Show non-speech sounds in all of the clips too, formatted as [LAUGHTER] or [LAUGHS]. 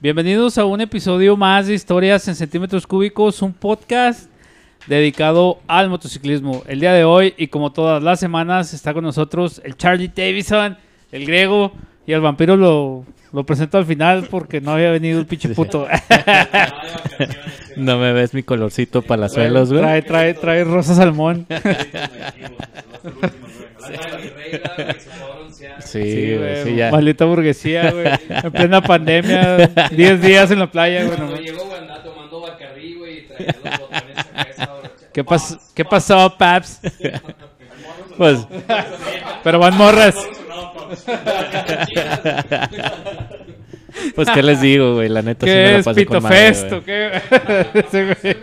Bienvenidos a un episodio más de Historias en Centímetros Cúbicos, un podcast dedicado al motociclismo. El día de hoy, y como todas las semanas, está con nosotros el Charlie Davison, el griego, y el vampiro lo, lo presento al final porque no había venido el pinche puto. [LAUGHS] No me ves mi colorcito palazuelos, güey. trae, trae, trae rosa salmón. [LAUGHS] Sí, Sí, güey, sí, ya. Maldita burguesía, güey. En plena pandemia, [LAUGHS] 10 días en la playa, güey. Cuando llegó, güey, andaba tomando Bacardí, güey, y traía los botones acá esa brocha. ¿Qué, pas- ¿Qué pasó, Paps? [LAUGHS] [LAUGHS] Pues, Pero van morras. pues, ¿qué les digo, güey? La neta sí me ¿Qué la es pasé Pito con madre, Fest? güey. ¿o qué? Sí, güey.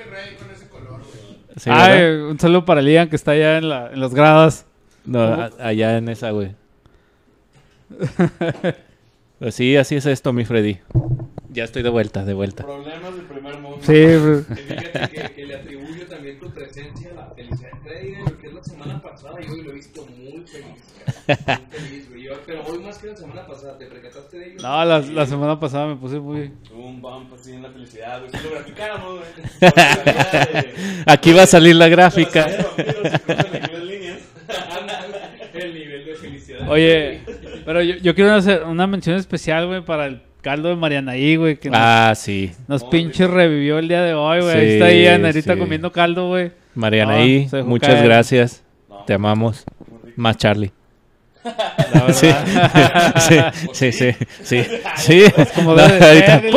Sí, Ay, un saludo para Lian que está allá en, la, en las gradas. No, a- allá en esa, güey. Pues [LAUGHS] sí, así es esto, mi Freddy. Ya estoy de vuelta, de vuelta. Problemas del primer mundo. Sí, güey. Y Fíjate que, que le atribuyo también tu presencia a la felicidad. Freddy, güey, que es la semana pasada y hoy lo he visto muy feliz. cara. Muy feliz, güey. Pero hoy más que la semana pasada, ¿te percataste de ello? No, la, la semana pasada me puse muy... Un bump así en la felicidad, güey. Si lo graficáramos, güey. [LAUGHS] Aquí va a salir la gráfica. El nivel de felicidad. Oye, pero yo, yo quiero hacer una mención especial, güey, para el caldo de Marianaí, güey, que nos- Ah, sí. nos, pinche revivió el día de hoy, güey. Ahí Sí, está ahí Anerita sí. comiendo caldo, güey. Marianaí, No, muchas caer. gracias. Te amamos. Más Charlie. La Sí, [LAUGHS] verdad. sí, sí, sí, sí, sí. como No, [LAUGHS] ahorita. [LAUGHS]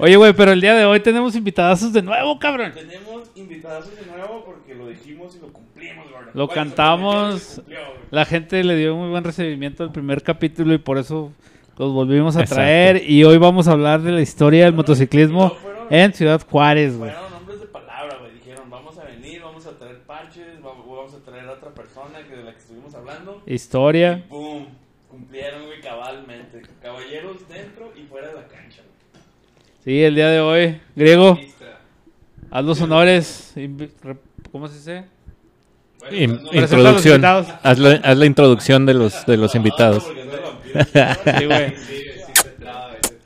Oye, güey, pero el día de hoy tenemos invitadazos de nuevo, cabrón. Tenemos invitados de nuevo porque lo dijimos y lo cumplimos, güey. Lo cantamos. cumplió. La gente le dio muy buen recibimiento al primer capítulo y por eso los volvimos a Exacto. traer. Y hoy vamos a hablar de la historia del motociclismo fueron- en Ciudad Juárez, güey. Fueron hombres de palabra, güey. Dijeron, vamos a venir, vamos a traer parches, vamos, a traer a otra persona que de la que estuvimos hablando. Historia. Y boom, cumplieron, güey, cabalmente. Caballeros dentro y fuera de la cancha, güey. Sí, el día de hoy. Griego, haz los honores. ¿Cómo se dice? Bueno, In- pues, no, introducción. invitados. Haz la, haz la introducción de los, de los invitados. de vampiro. [LAUGHS] Sí, güey.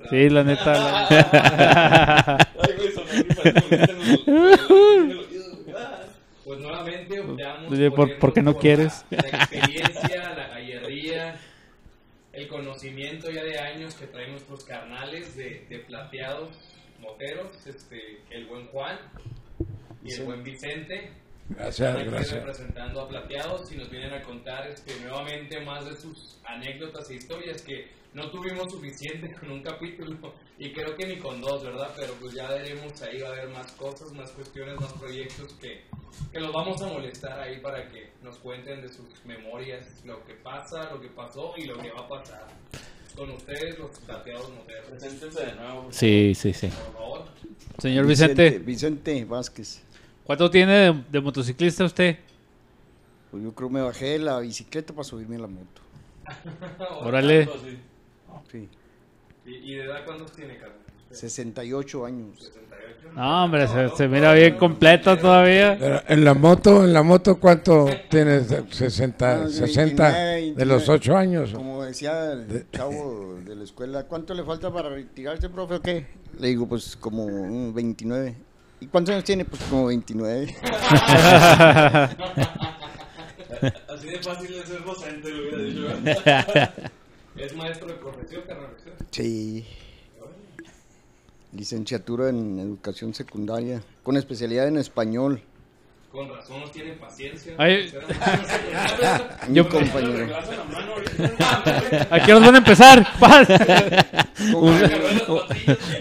Sí, la neta. la-. [LAUGHS] Pues nuevamente optamos Oye, ¿por- por qué no por quieres? La, la experiencia, la gallería, el conocimiento ya de años que traen nuestros carnales de, de plateados moteros, este, el buen Juan y el buen Vicente. Gracias, aquí gracias. representando a Plateados y nos vienen a contar este, nuevamente más de sus anécdotas e historias que no tuvimos suficiente [LAUGHS] con un capítulo y creo que ni con dos, ¿verdad? Pero pues ya veremos ahí, va a haber más cosas, más cuestiones, más proyectos que, que los vamos a molestar ahí para que nos cuenten de sus memorias, lo que pasa, lo que pasó y lo que va a pasar. Con ustedes los Plateados Moteros. Preséntense de nuevo, por Sí, sí, sí. favor. Señor Vicente, Vicente Vázquez. ¿Cuánto tiene de, de motociclista usted? Pues yo creo me bajé de la bicicleta para subirme a la moto. [LAUGHS] Órale. Sí. Sí. ¿Y, y de edad cuántos tiene, Carlos? 68 años. 68. No, hombre, se, se mira bien completo todavía. Pero en la moto, en la moto, ¿cuánto tienes? 60, Ah, 60 29, de los 8 años. Como decía el chavo de la escuela, ¿cuánto le falta para retirarse, profe, o qué? Le digo, pues como mm, 29. ¿Y cuántos años tiene? Pues como 29. [LAUGHS] Así de fácil es ser docente, lo hubiera dicho. es maestro de profesión, carnal. Sí. Licenciatura en educación secundaria, con especialidad en español. Con razón no tiene paciencia. Ay. [LAUGHS] Yo- compañero. [LAUGHS] ¿A qué nos van a empezar? Paz. Un,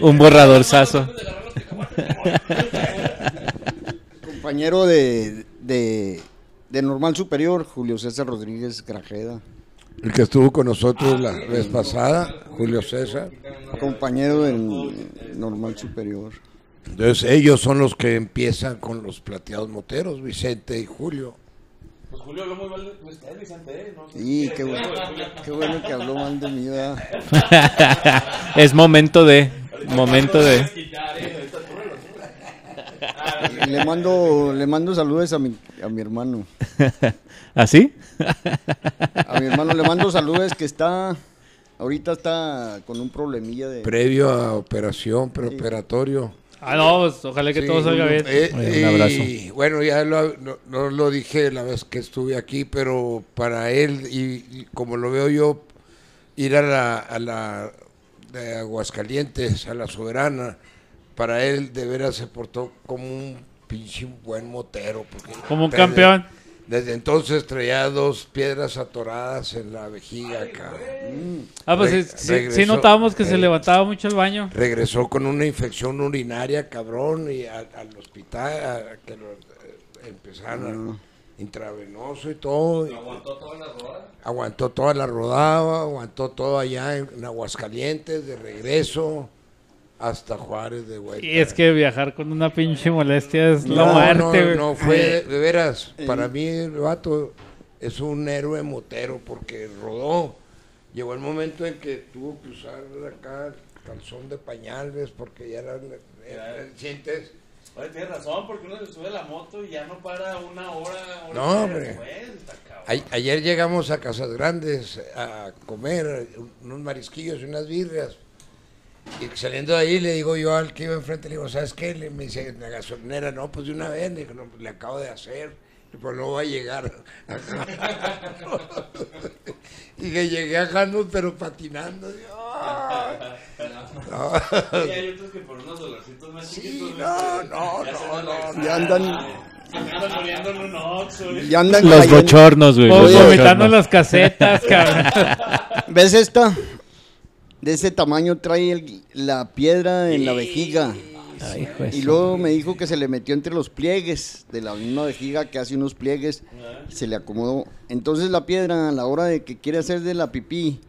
un borradorzazo. Compañero de, de, de normal superior, Julio César Rodríguez Grajeda. El que estuvo con nosotros la vez pasada, Julio César. Compañero en normal superior. Entonces ellos son los que empiezan con los plateados moteros, Vicente y Julio. Pues Julio habló muy mal de usted, Vicente. ¿eh? No Sí, qué bueno, qué bueno que habló mal de mí, ¿verdad? [LAUGHS] es momento de, momento de. [LAUGHS] le mando, le mando saludos a mi, a mi hermano. [LAUGHS] ¿Así? A mi hermano le mando saludos que está Ahorita está con un problemilla de... Previo a operación, preoperatorio. Ah, no, pues, ojalá que Sí, todo salga bien. eh, un abrazo. y, bueno, ya lo, no, no lo dije la vez que estuve aquí, pero para él, y, y como lo veo yo, ir a la, a la de Aguascalientes, a la Soberana, para él de veras se portó como un pinche buen motero. porque Como un desde- campeón. Desde entonces traía dos piedras atoradas en la vejiga acá. Ah, pues Re- sí, notábamos que se levantaba mucho el baño. Regresó con una infección urinaria, cabrón, y a- al hospital, a que lo eh, empezaron a- intravenoso y todo. y Aguantó toda la rodada. aguantó toda la rodada, aguantó todo allá en, en Aguascalientes, de regreso hasta Juárez de vuelta. Y es que viajar con una pinche molestia es la no, muerte, no, no, fue de, de veras. Para mí el vato es un héroe motero porque rodó. Llegó el momento en que tuvo que usar acá calzón de pañales porque ya eran eran recientes. Oye, tienes razón, porque uno se sube a la moto y ya no para una hora, hora No, hombre. después, ayer llegamos a Casas Grandes a comer unos marisquillos y unas birrias. Y saliendo de ahí le digo yo al que iba enfrente, le digo, ¿sabes qué? Le, me dice, la gasolinera, no, pues de una vez, le, digo, no, pues, le acabo de hacer, y pues no va a llegar. [LAUGHS] y que llegué a Janus, pero patinando. No. Y hay otros que por unos dolorcitos más Sí, chiquitos. no, no, no, no. Ya andan, ya andan Los cayendo. bochornos, güey. Vomitando las casetas, cabrón. [LAUGHS] ¿Ves esta? De ese tamaño trae el- la piedra en la vejiga. Ay, Y luego me dijo que se le metió entre los pliegues de la misma vejiga que hace unos pliegues. Se le acomodó. Entonces la piedra a la hora de que quiere hacer de la pipí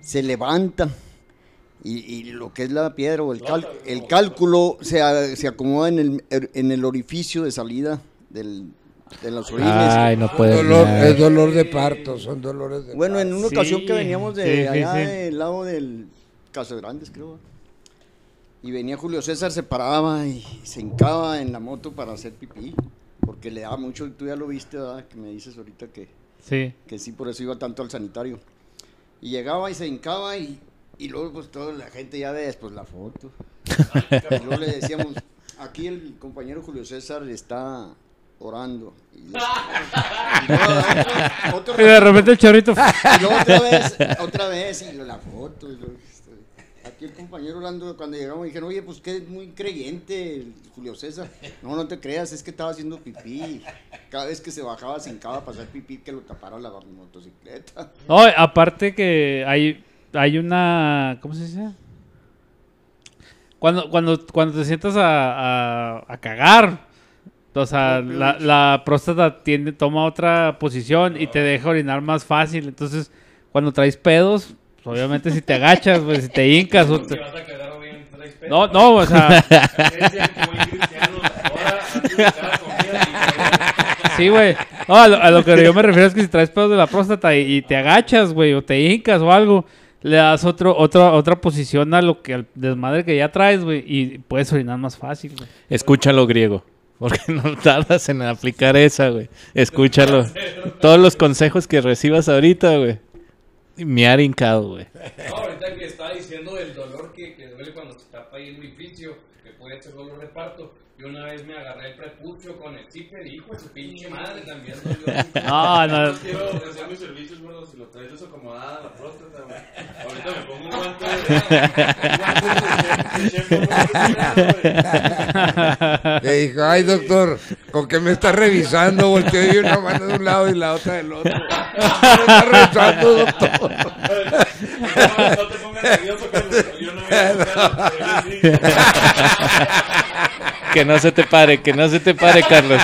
se levanta. Y, y lo que es la piedra o el, cal- el cálculo se, se acomoda en el, en el orificio de salida del, de los orines. Ay, no puedes. Dolor, es dolor de parto, son dolores de Bueno, en una Sí, ocasión que veníamos de sí, sí, allá sí. del lado del Caso Grandes, creo. Y venía Julio César, se paraba y se hincaba en la moto para hacer pipí. Porque le daba mucho, tú ya lo viste, ¿verdad? Que me dices ahorita que, Sí. que sí, por eso iba tanto al sanitario. Y llegaba y se hincaba y, y luego pues toda la gente ya ve después la foto. [LAUGHS] y luego le decíamos, aquí el compañero Julio César está orando. Y, [LAUGHS] y luego otro- otro Y de repente el chorrito. [LAUGHS] y luego otra vez, otra vez, y la foto. y luego, este, aquí el compañero hablando, cuando llegamos, dijeron, oye, pues que es muy creyente el Julio César. No, no te creas, es que estaba haciendo pipí. Cada vez que se bajaba, se hincaba para hacer pipí, que lo tapara la motocicleta. No, aparte que hay, hay una. ¿Cómo se dice? Cuando, cuando, cuando te sientas a, a, a cagar, o sea, la, la próstata tiende, toma otra posición y te deja orinar más fácil. Entonces, cuando traes pedos, pues, obviamente si te agachas, pues si te hincas o Te vas a bien traes. No, no, o sea, sí, güey. No, a lo, a lo que yo me refiero es que si traes pedos de la próstata y, y te agachas, güey, o te hincas o algo, le das otro, otra, otra posición a lo que al desmadre que ya traes, güey, y puedes orinar más fácil, güey. Escúchalo griego. [LAUGHS] Porque no tardas en aplicar esa, güey. Escúchalo. Todos los consejos que recibas ahorita, güey. Miar hincado, güey. No, ahorita que estaba diciendo del dolor que, que duele cuando se tapa ahí el orificio, que puede ser dolor de parto. Yo una vez me agarré el prepucio con el zipper y hijo de su pinche madre también. [LAUGHS] No, no. Yo quiero ofrecer mis servicios, gordo, si lo traes desacomodada la próstata, güey. Ahorita me pongo un guante de... Le dijo, ay doctor, ¿con qué me está revisando? Volteó y una mano de un lado y la otra del otro. ¿Qué [LAUGHS] me está revisando, doctor? No, no te pongas nervioso, Carlos. Yo no voy a [LAUGHS] Que no se te pare, que no se te pare, Carlos.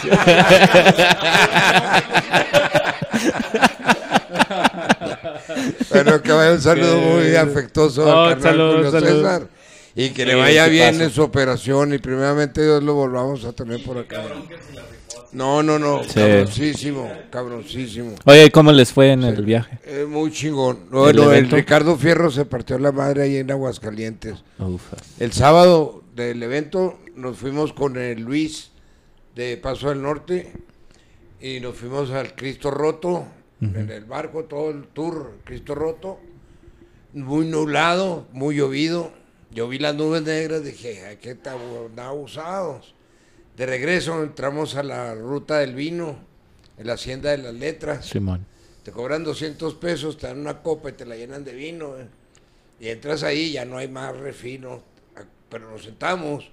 Bueno, que vaya un saludo muy afectuoso Oh, al salud, Julio salud. César. Y que le vaya bien en su operación y primeramente Dios lo volvamos a tener por acá. No, no, no, Sí. cabroncísimo, cabroncísimo. Oye, ¿cómo les fue en el viaje? Eh, muy chingón. Bueno, el? Ricardo Fierro se partió la madre ahí en Aguascalientes. El sábado del evento nos fuimos con el Luis de Paso del Norte y nos fuimos al Cristo Roto, en el barco, todo el tour Cristo Roto. muy nublado, muy llovido. Yo vi las nubes negras, dije, ay, qué tan abusados. De regreso entramos a la ruta del vino, en la hacienda de las letras. Simón. Te cobran 200 pesos, te dan una copa y te la llenan de vino. eh. Y entras ahí, ya no hay más refino. Pero nos sentamos,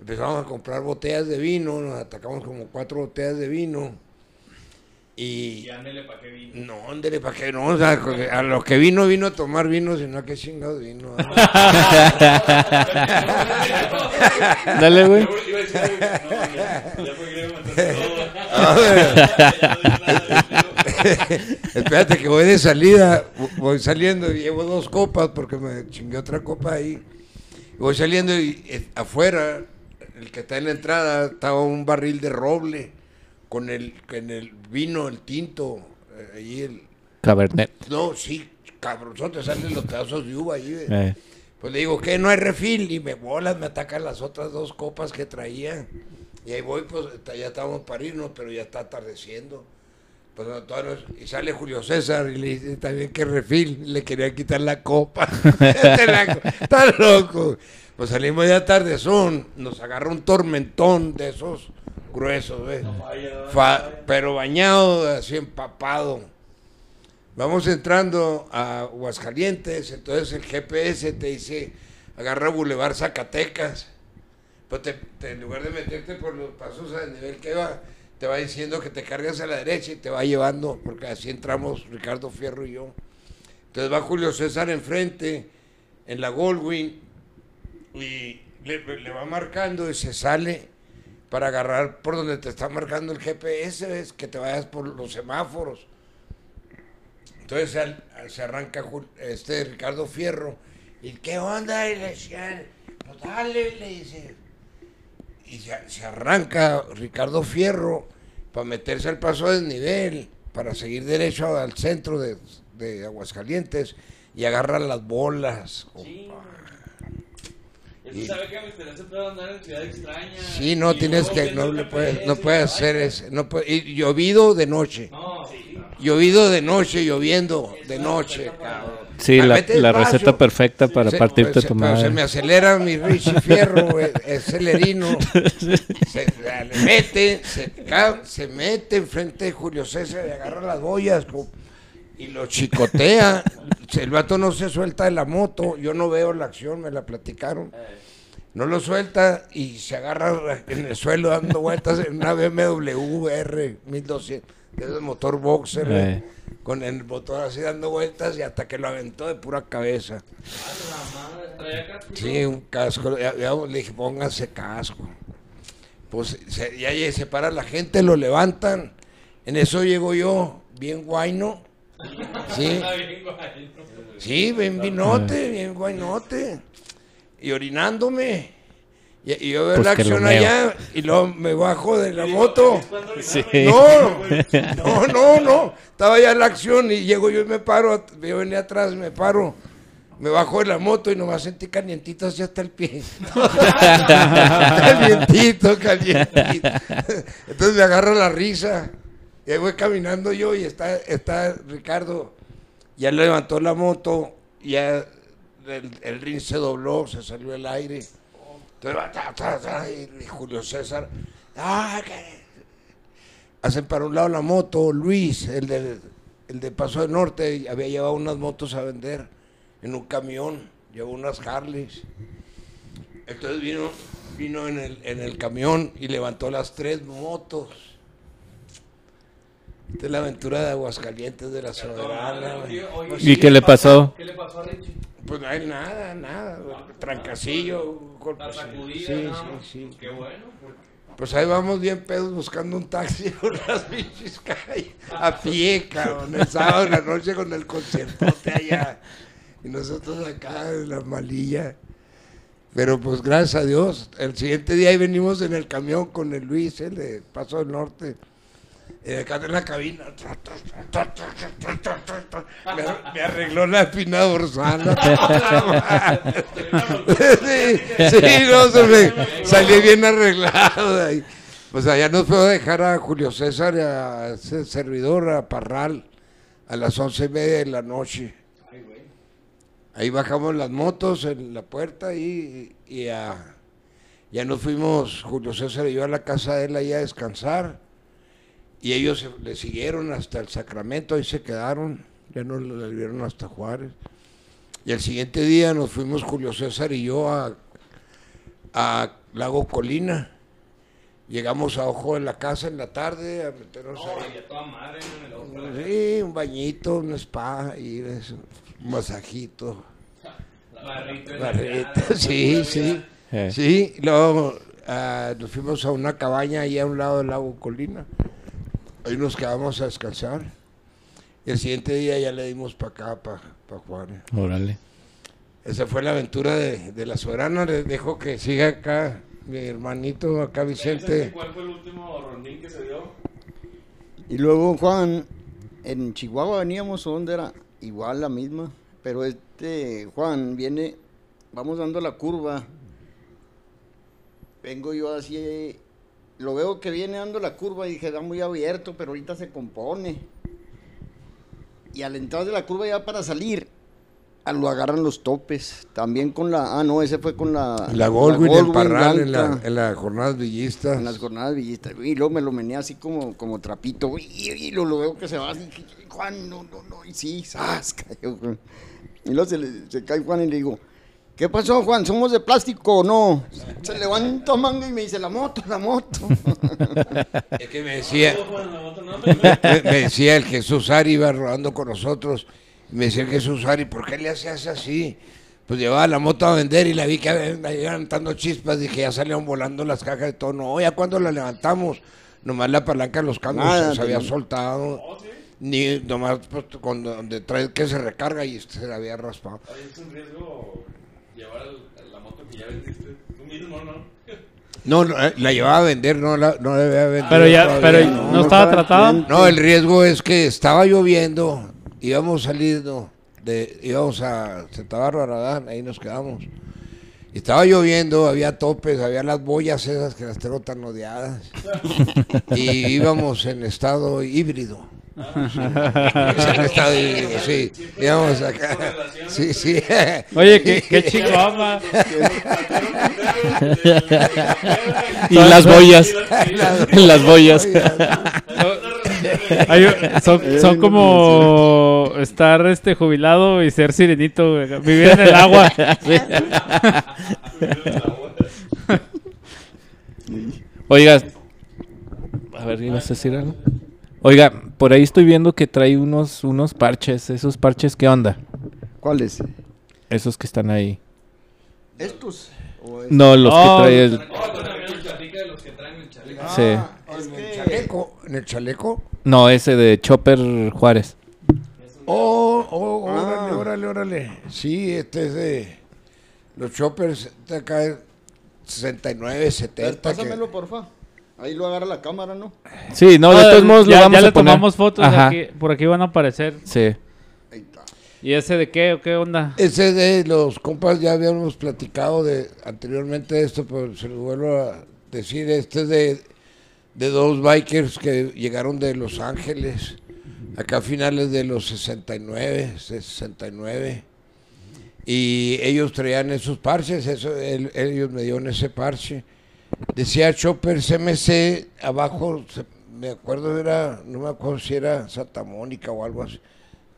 empezamos a comprar botellas de vino, nos atacamos como cuatro botellas de vino. Y Y ándele pa' que vino. no, ándele, ¿para qué no? O sea, a los que vino, vino a tomar vino, sino a qué chingados vino. [LAUGHS] Dale, güey. [LAUGHS] Espérate que voy de salida, voy saliendo y llevo dos copas porque me chingué otra copa ahí. Voy saliendo y eh, afuera, el que está en la entrada, estaba un barril de roble con el, con el vino, el tinto, eh, ahí el... Cabernet. No, sí, cabronzote, salen los pedazos de uva ahí. ve. Eh. Pues le digo, ¿qué? No hay refil. Y me bolas, me atacan las otras dos copas que traía. Y ahí voy, pues ya estamos para irnos, pero ya está atardeciendo. Pues, no- y sale Julio César y le dice también que refil. Le quería quitar la copa. [LAUGHS] Este está loco. Pues salimos ya tardezón. Nos agarra un tormentón de esos gruesos, ¿ves? Fa- pero bañado, así empapado. Vamos entrando a Aguascalientes, entonces el GPS te dice, agarra Boulevard Zacatecas. Pues te- te- en lugar de meterte por los pasos a nivel que va, te va diciendo que te cargas a la derecha y te va llevando, porque así entramos Ricardo Fierro y yo. Entonces va Julio César enfrente, en la Goldwyn, y le, va marcando y se sale para agarrar por donde te está marcando el GPS, ¿ves? que te vayas por los semáforos. Entonces se arranca este Ricardo Fierro. ¿Y qué onda? Y le decía, pues dale, le dice. Y se, se arranca Ricardo Fierro para meterse al paso de desnivel, para seguir derecho al centro de, de Aguascalientes y agarra las bolas. sabe que a andar en ciudad extraña. Sí, no y tienes que, no le puedes, no y puedes hacer eso. No puede- y llovido de noche. No, sí. Llovido de noche, lloviendo de noche, cabrón. Sí, la, receta perfecta para Se- partirte pues, tu se me acelera mi Richie Fierro, [LAUGHS] es celerino. Se le mete, se, se mete enfrente de Julio César y agarra las boyas y lo chicotea. [LAUGHS] El vato no se suelta de la moto, yo no veo la acción, me la platicaron. No lo suelta y se agarra en el suelo dando vueltas en una BMW R 1200, de ese motor boxer, güey, Eh. con el motor así dando vueltas y hasta que lo aventó de pura cabeza. Sí, un casco. Ya- ya le dije, póngase casco. Pues se, ya, se para la gente, lo levantan. En eso llego yo, bien guayno. Sí, sí, bien vinote, bien guaynote. Y orinándome. Y, y yo veo Pues la acción allá y luego me bajo de la moto. Sí. No, no, no, no. Estaba ya la acción y llego yo y me paro. Yo venía atrás, me paro. Me bajo de la moto y nomás sentí calientito así hasta el pie. [LAUGHS] calientito, calientito. Entonces me agarra la risa. Y ahí voy caminando yo y está, está Ricardo. Ya levantó la moto, ya el, el ring se dobló, se salió el aire. Entonces va, ta, ta, ta, y, Julio César. "Ah, que-". Hacen para un lado la moto, Luis, el de, el de Paso del Norte, había llevado unas motos a vender en un camión, llevó unas Harleys. Entonces vino, vino en el, en el camión y levantó las tres motos. Esta es la aventura de Aguascalientes de la Soberana. ¿Y qué le pasó? ¿Qué le pasó a Richie? Pues no hay nada, nada. Trancacillo, golpes. Sí, ¿no? sí, sí. Qué bueno. pues. Pues ahí vamos bien pedos buscando un taxi [LAUGHS] por las bichis calles. A pie, cabrón. El sábado en la noche con el conciertote allá. Y nosotros acá en la malilla. Pero pues gracias a Dios. El siguiente día ahí venimos en el camión con el Luis, el de Paso del Norte. Y acá en la cabina. Me, me arregló la espina dorsal. [LAUGHS] sí, sí, no, se me salí bien arreglado de ahí. Pues allá nos puedo dejar a Julio César, a ese servidor, a Parral, a las once y media de la noche. Ahí bajamos las motos en la puerta y, y a- ya nos fuimos, Julio César y yo a la casa de él ahí a descansar. Y ellos se- le siguieron hasta el Sacramento, ahí se quedaron, ya no le vieron hasta Juárez. Y el siguiente día nos fuimos Julio César y yo a, a Lago Colina. Llegamos a Ojo de la Casa en la tarde a meternos ahí. Y a toda madre, Sí, un bañito, un spa, y eso, un masajito. Barrito, cara, sí, sí. Eh. Sí, luego ah, nos fuimos a una cabaña ahí a un lado del lago Colina. Ahí nos quedamos a descansar. Y el siguiente día ya le dimos para acá, para Juárez. Órale. Esa fue la aventura de, de la soberana. Les dejo que siga acá mi hermanito, acá Vicente. ¿Cuál fue el último rondín que se dio? Y luego, Juan, en Chihuahua veníamos, ¿o ¿dónde era? Igual la misma. Pero este, Juan, viene, vamos dando la curva. Vengo yo así, lo veo que viene dando la curva y dije, está muy abierto, pero ahorita se compone. Y al entrar de la curva ya para salir, lo agarran los topes. También con la, ah, no, ese fue con la... La Goldwyn, el Parral, en la, en la jornada villistas. En las jornadas villistas. Y luego me lo mené así como, como trapito. Y, y lo, lo veo que se va así. Juan, no, no, no. Y sí, ¡zas! [LAUGHS] cayó. Y luego se, le- se cae Juan y le digo, ¿qué pasó, Juan? ¿Somos de plástico o no? Se levanta manga y me dice, la moto, la moto. Es que me decía, la me, me decía el Jesús Ari, iba rodando con nosotros. Y me decía el Jesús Ari, ¿por qué le hacías así? Pues llevaba la moto a vender y la vi que iban levantando chispas. Dije, ya salieron volando las cajas de todo. No, ya cuando la levantamos, nomás la palanca de los cambios Nada, se había soltado. Ni nomás pues, con donde trae que se recarga y se le había raspado. Ahí es un riesgo llevar la moto que ya vendiste tú mismo, ¿no? No, no, eh, la llevaba a vender, no la, no la había vendido. Pero ya, todavía, pero no, no estaba bien. No, el riesgo es que estaba lloviendo, íbamos saliendo, de, íbamos a Santa Bárbara, ahí nos quedamos. Y estaba lloviendo, había topes, había las boyas esas que las tengo tan odiadas. [LAUGHS] y íbamos en estado híbrido. En estado híbrido, sí. Íbamos acá. Sí, sí. Oye, qué, qué [LAUGHS] chingón, ma. Y las boyas. [LAUGHS] las boyas. Hay- son, son como estar este jubilado y ser sirenito, vivir en el agua. [LAUGHS] Oiga, a ver, ¿ibas a decir algo? Oiga, por ahí estoy viendo que trae unos, unos parches. ¿Esos parches qué onda? ¿Cuáles? Esos que están ahí. ¿Estos? ¿O es- No, los Oh. que trae el... También el platica de los que traen el chaleco. Sí. Ah, es En el que- chaleco, en el chaleco. No, ese de Chopper Juárez. Oh, oh, Ah. órale, órale, órale. Sí, este es de los choppers de acá 69, A ver, 70. que- pásamelo, porfa. Ahí lo agarra la cámara, ¿no? Sí, no, de todos modos ya, lo vamos ya a le poner. tomamos fotos Ajá. aquí, por aquí van a aparecer. Sí. Ahí está. ¿Y ese de qué o qué onda? Ese de los compas ya habíamos platicado de anteriormente de esto, pero se lo vuelvo a decir. Este es de, de dos bikers que llegaron de Los Ángeles, acá a finales de los 69, 69. Y ellos traían esos parches, eso, él- ellos me dieron ese parche. Decía Chopper CMC, abajo, me acuerdo, era, no me acuerdo si era Santa Mónica o algo así,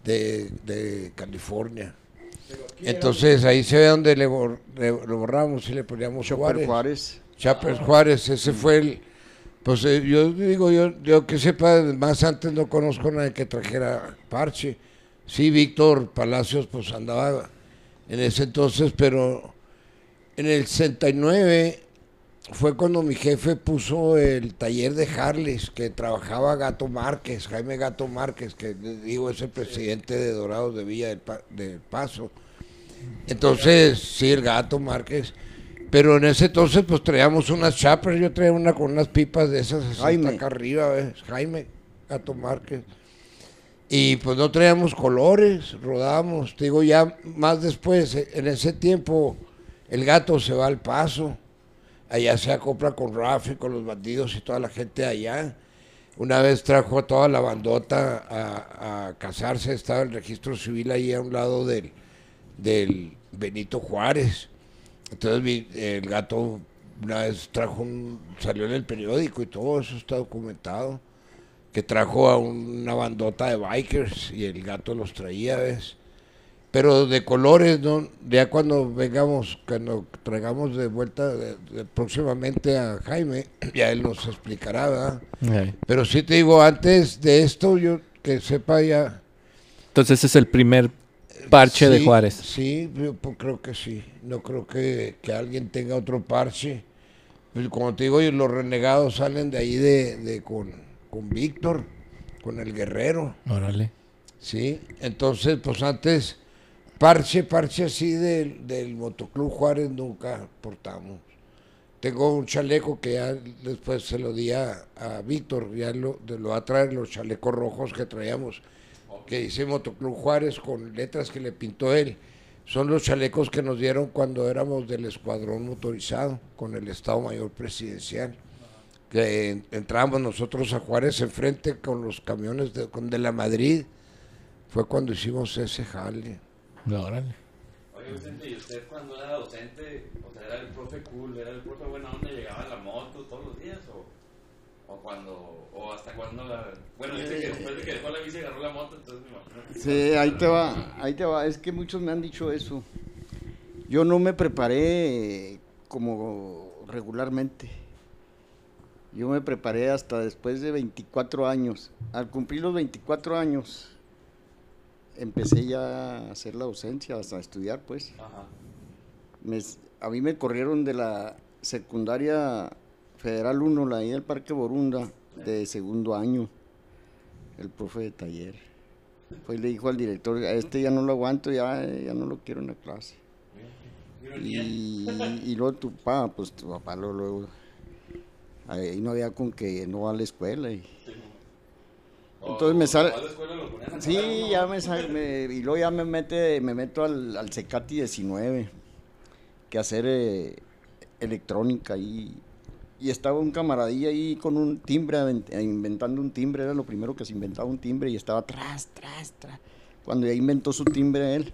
de, de California. Entonces ahí se ve donde le, bor- le- lo borramos y le poníamos Chopper Juárez. Juárez. Chopper Juárez, ese fue el... Pues eh, yo digo, yo, yo que sepa, más antes no conozco a nadie que trajera parche. Sí, Víctor Palacios pues andaba en ese entonces, pero en el 69 fue cuando mi jefe puso el taller de Harleys, que trabajaba Gato Márquez, Jaime Gato Márquez, que digo es el presidente de Dorados de Villa del, Pa- del Paso. Entonces, sí, el Gato Márquez. Pero en ese entonces, pues traíamos unas chapas, yo traía una con unas pipas de esas así Jaime. hasta acá arriba, ¿ves? Jaime Gato Márquez. Y pues no traíamos colores, rodábamos. Te digo, ya más después, en ese tiempo, el gato se va al paso. Allá se acopla con Rafi, con los bandidos y toda la gente allá. Una vez trajo a toda la bandota a, casarse, estaba el registro civil ahí a un lado del, del Benito Juárez. Entonces el gato una vez trajo un, salió en el periódico y todo eso está documentado, que trajo a una bandota de bikers y el gato los traía, ¿ves? Pero de colores, ¿no? Ya cuando vengamos, cuando traigamos de vuelta de- de- próximamente a Jaime, [CLEARS THROAT] ya él nos explicará, ¿verdad? Pero sí te digo, antes de esto, yo que sepa ya... Entonces ese es el primer parche de Juárez. Sí, yo pues, creo que sí. No creo que, que alguien tenga otro parche. Pues, como te digo, los renegados salen de ahí de, de con, con Víctor, con el guerrero. Órale. Sí, entonces, pues antes, parche, parche así del, del Motoclub Juárez nunca portamos. Tengo un chaleco que ya después se lo di a, Víctor, ya lo, lo va a traer los chalecos rojos que traíamos, que dice Motoclub Juárez con letras que le pintó él. Son los chalecos que nos dieron cuando éramos del escuadrón motorizado con el Estado Mayor Presidencial. Que en- entrábamos nosotros a Juárez enfrente con los camiones de, de la Madrid. Fue cuando hicimos ese jale. Órale. Oye, Vicente, ¿y usted cuando era docente, o sea, era el profe cool, era el profe buena onda, llegaba en la moto todos los días? ¿O, o cuando, o hasta cuando la... Bueno, dice que después de que dejó la bici agarró la moto, entonces me imagino que... Sí, ahí te va, ahí te va. Es que muchos me han dicho eso. Yo no me preparé como regularmente. Yo me preparé hasta después de 24 años. Al cumplir los 24 años, empecé ya a hacer la docencia, hasta a estudiar, pues. Ajá. Me- a mí me corrieron de la secundaria Federal 1, la ahí del Parque Borunda, de segundo año, el profe de taller. Pues le dijo al director, a este ya no lo aguanto, ya, ya no lo quiero en la clase. Y, y luego tu papá, pues tu papá luego, luego, ahí no había con que no va a la escuela. Y, entonces me sale... Ponían a Sí, ya me, sal- me- y luego ya me mete, me meto al, al Cecati 19, que hacer eh, electrónica y, y estaba un camaradilla ahí con un timbre, inventando un timbre, era lo primero que se inventaba un timbre y estaba tras, tras, tras, cuando ya inventó su timbre él.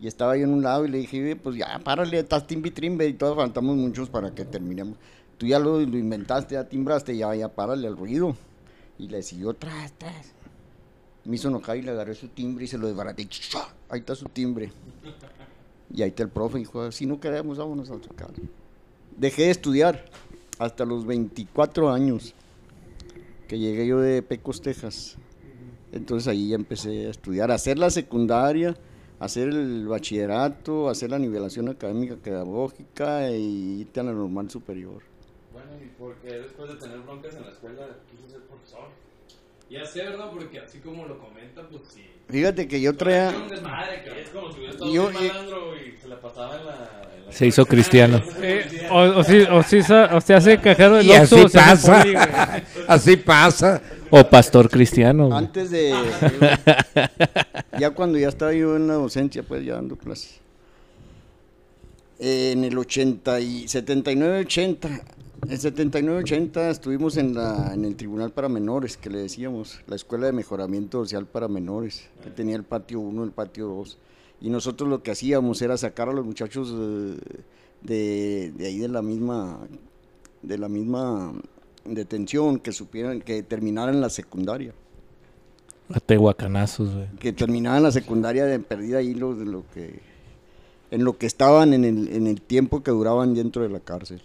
Y estaba yo en un lado y le dije, "Oye, pues ya, párale, estás timbre y timbre y todos faltamos muchos para que terminemos. Tú ya lo, lo inventaste, ya timbraste, ya, ya, párale al ruido. Y le siguió tras, tras. Me hizo enojar y le agarré su timbre y se lo desbaraté. y. Ahí está su timbre. Y ahí está el profe, dijo, si no queremos, vámonos a su casa. Dejé de estudiar hasta los 24 años, que llegué yo de Pecos, Texas. Entonces ahí ya empecé a estudiar, a hacer la secundaria, a hacer el bachillerato, hacer la nivelación académica pedagógica y irte a la normal superior. Y porque después de tener broncas en la escuela quiso ser profesor. Ya sé, ¿verdad? Porque así como lo comenta, pues sí. Fíjate que yo traía... Era un desmadre, Que cabrón. es como si hubiera estado Yo- muy malandro y se la pasaba en la... en la Se hizo cristiano. Eh, o, o, si, o, si o se hace cajero del Y así pasa. poli, así pasa. O pastor cristiano. güey. Antes de. [LAUGHS] ya cuando ya estaba yo en la docencia, pues ya dando clases. En el 80 y 79-80. En 79-80 estuvimos en, la, en el Tribunal para Menores, que le decíamos, la Escuela de Mejoramiento Social para Menores, que tenía el patio 1, el patio 2. Y nosotros lo que hacíamos era sacar a los muchachos de, de ahí de la misma de la misma detención, que supieran, que terminaran la secundaria A tehuacanazos, güey. que terminaban la secundaria de perdida ahí lo, de lo que en lo que estaban en el, en el tiempo que duraban dentro de la cárcel.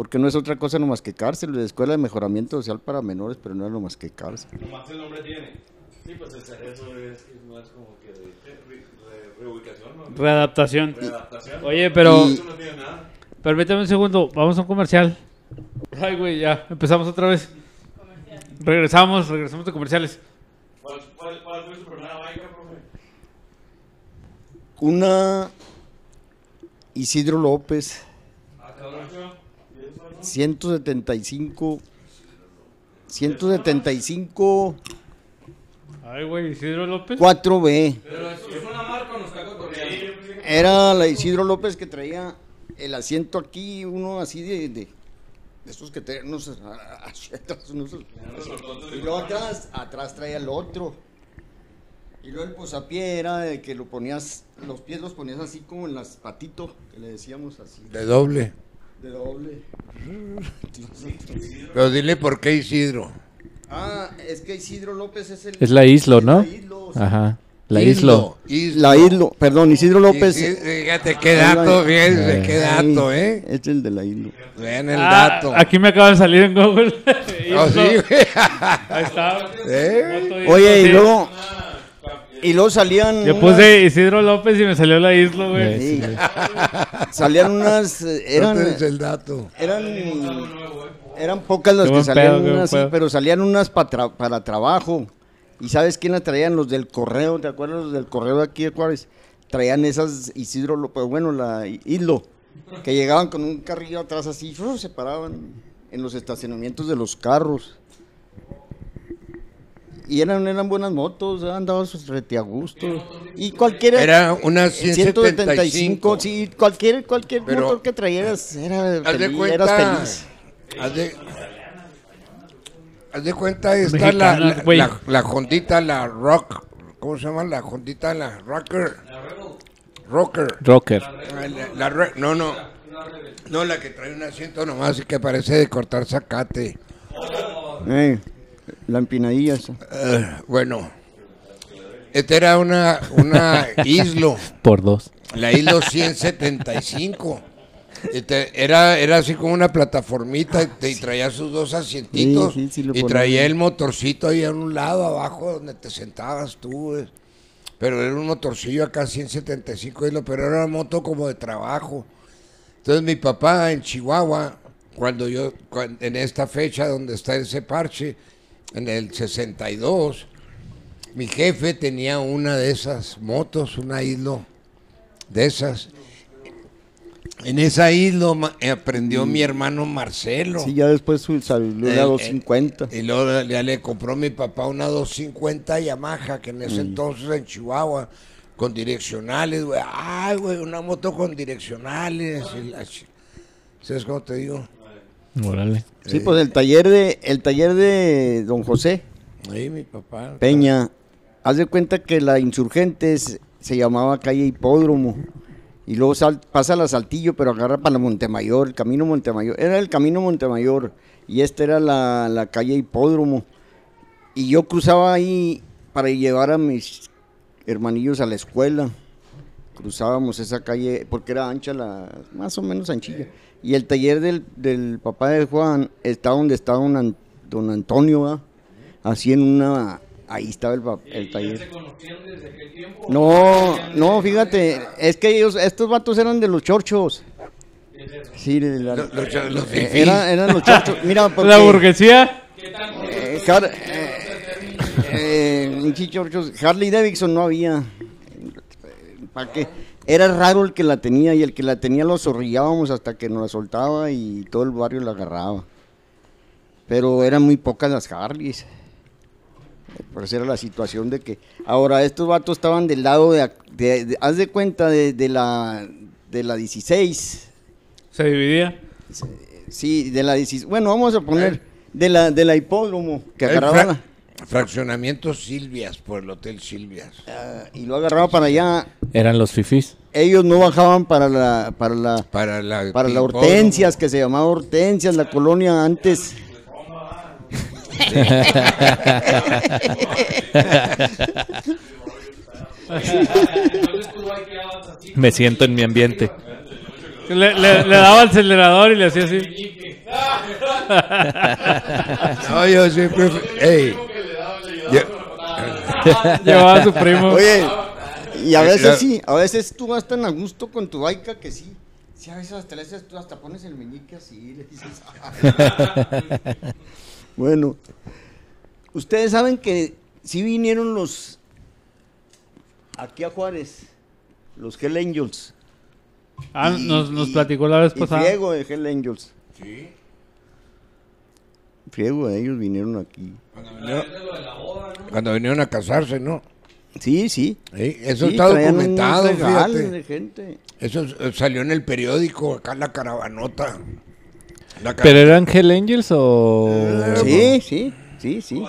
Porque no es otra cosa nomás que cárcel, de escuela de mejoramiento social para menores, pero no es nomás que cárcel. Nomás el nombre tiene. Sí, pues eso es, no es como que de, de re- re- reubicación, ¿no? Readaptación. Readaptación. Oye, pero Y- Eso no tiene nada. permítame un segundo, vamos a un comercial. Ay, güey, ya, empezamos otra vez. Regresamos, regresamos de comerciales. ¿Cuál, cuál, cuál fue su baica, profe? Una Isidro López. 175, 175 Ay, güey, Isidro López. 4B. Pero eso es una marca, nos está. Era la Isidro López que traía el asiento aquí, uno así de, de, esos que traían unos unos- y luego atrás, atrás traía el otro. Y luego el posapié era de que lo ponías, los pies los ponías así como en las patitos, que le decíamos así, De doble. De doble. Pero dile por qué Isidro. Ah, es que Isidro López es el... Es la islo, ¿no? La islo. Ajá. La islo. Islo. La islo, perdón, Isidro López. Y- y- Fíjate qué dato, fíjate qué dato, ¿eh? Es el de la islo. Vean el Ah, dato. Aquí me acaba de salir en Google. Oh, [LAUGHS] sí, güey. [LAUGHS] Ahí está. [LAUGHS] ¿Eh? Oye, y luego... Y luego salían... Yo unas- puse Isidro López y me salió la isla, güey. Sí. [LAUGHS] Salían unas... eh, No Eran... el dato. Eran, eran pocas las Qué que salían pedo, pedo. pero salían unas pa tra- para trabajo. ¿Y sabes quién las traían? Los del correo, ¿te acuerdas los del correo de aquí de Juárez? Traían esas Isidro López, bueno, la Islo, que llegaban con un carrillo atrás así, se paraban en los estacionamientos de los carros. Y eran, eran buenas motos, andaban sus rete a gusto. Y cualquiera... Era una 175, 175. sí, cualquier, cualquier Pero- motor que trajeras era Haz de cuenta. eras feliz. Haz de, haz de cuenta, está la, la, la, la Hondita, la Rock. ¿Cómo se llama? La Hondita, la Rocker. Rocker. Rocker. Ah, La, la Re- no, no. No, la que trae un asiento nomás y que parece de cortar zacate. Eh, la empinadilla esa. Eh, bueno. Esta era una, una [LAUGHS] islo. Por dos. La islo 175. Este, era, era así como una plataformita y, traía sus dos asientitos Sí, sí, sí lo y traía el motorcito ahí a un lado abajo donde te sentabas tú. güey. Pero era un motorcillo acá 175 hilo, pero era una moto como de trabajo. Entonces mi papá en Chihuahua, cuando yo, en esta fecha donde está ese parche, en el 62, mi jefe tenía una de esas motos, una hilo de esas. En esa isla eh, aprendió mi hermano Marcelo. Sí, ya después salió Eh, la eh, 250. Y luego ya le compró mi papá una 250 Yamaha, que en ese entonces en Chihuahua, con direccionales, güey. Ay, güey, una moto con direccionales. ¿Sabes cómo te digo? Órale. Sí, pues el taller de el taller de Don José Ahí mi papá. Peña, haz de cuenta que la Insurgentes se llamaba calle Hipódromo. Y luego sal- pasa la Saltillo, pero agarra para la Montemayor, el camino Montemayor. Era el camino Montemayor y esta era la, la calle Hipódromo. Y yo cruzaba ahí para llevar a mis hermanillos a la escuela. Cruzábamos esa calle porque era ancha, la, más o menos anchilla. Y el taller del, del papá de Juan está donde está don, An- don Antonio, ¿va? así en una... Ahí estaba el, pa- el taller. ¿Se conocían desde aquel tiempo? No, no, fíjate, es que ellos, estos vatos eran de los chorchos. Sí, de la- Los, los- los eh, fifís. era- eran los chorchos. Mira, [LAUGHS] porque, La burguesía. eh, Har- eh, eh, Harley Davidson no había. ¿Para qué? Era raro el que la tenía y el que la tenía lo zorrillábamos hasta que nos la soltaba y todo el barrio la agarraba. Pero eran muy pocas las Harleys. Por eso era la situación de que... Ahora, estos vatos estaban del lado de... de- de- haz de cuenta de, de la, de la 16. Se dividía. Sí, de la 16. Bueno, vamos a poner de la, de la hipódromo que agarraba... fra- Fraccionamiento Silvias, por el Hotel Silvias. ah, y lo agarraba para allá. Eran los fifís. Ellos no bajaban para la... Para la Para la, para la. Hortensias, que se llamaba Hortensias, la colonia antes. Me siento en mi ambiente. Le, le- le daba acelerador y le hacía así. No, yo siempre. fui- Ey. Llevaba [LAUGHS] a su primo. Oye, y a veces sí, a veces tú vas tan a gusto con tu baica que sí. Sí, a veces hasta le haces, tú hasta pones el meñique así, le dices. [LAUGHS] bueno, ustedes saben que sí vinieron los aquí a Juárez, los Hell Angels. Ah, Y- nos, nos y- platicó la vez y pasada. Friego de Hell Angels. Friego de ellos vinieron aquí. Cuando vinieron a casarse, ¿no? Sí, sí. Eso Sí, está documentado, fíjate. de gente. Eso eh, salió en el periódico, acá en la caravanota. La ¿Pero eran Hell Angels o...? Sí, sí. Sí, sí. Mí.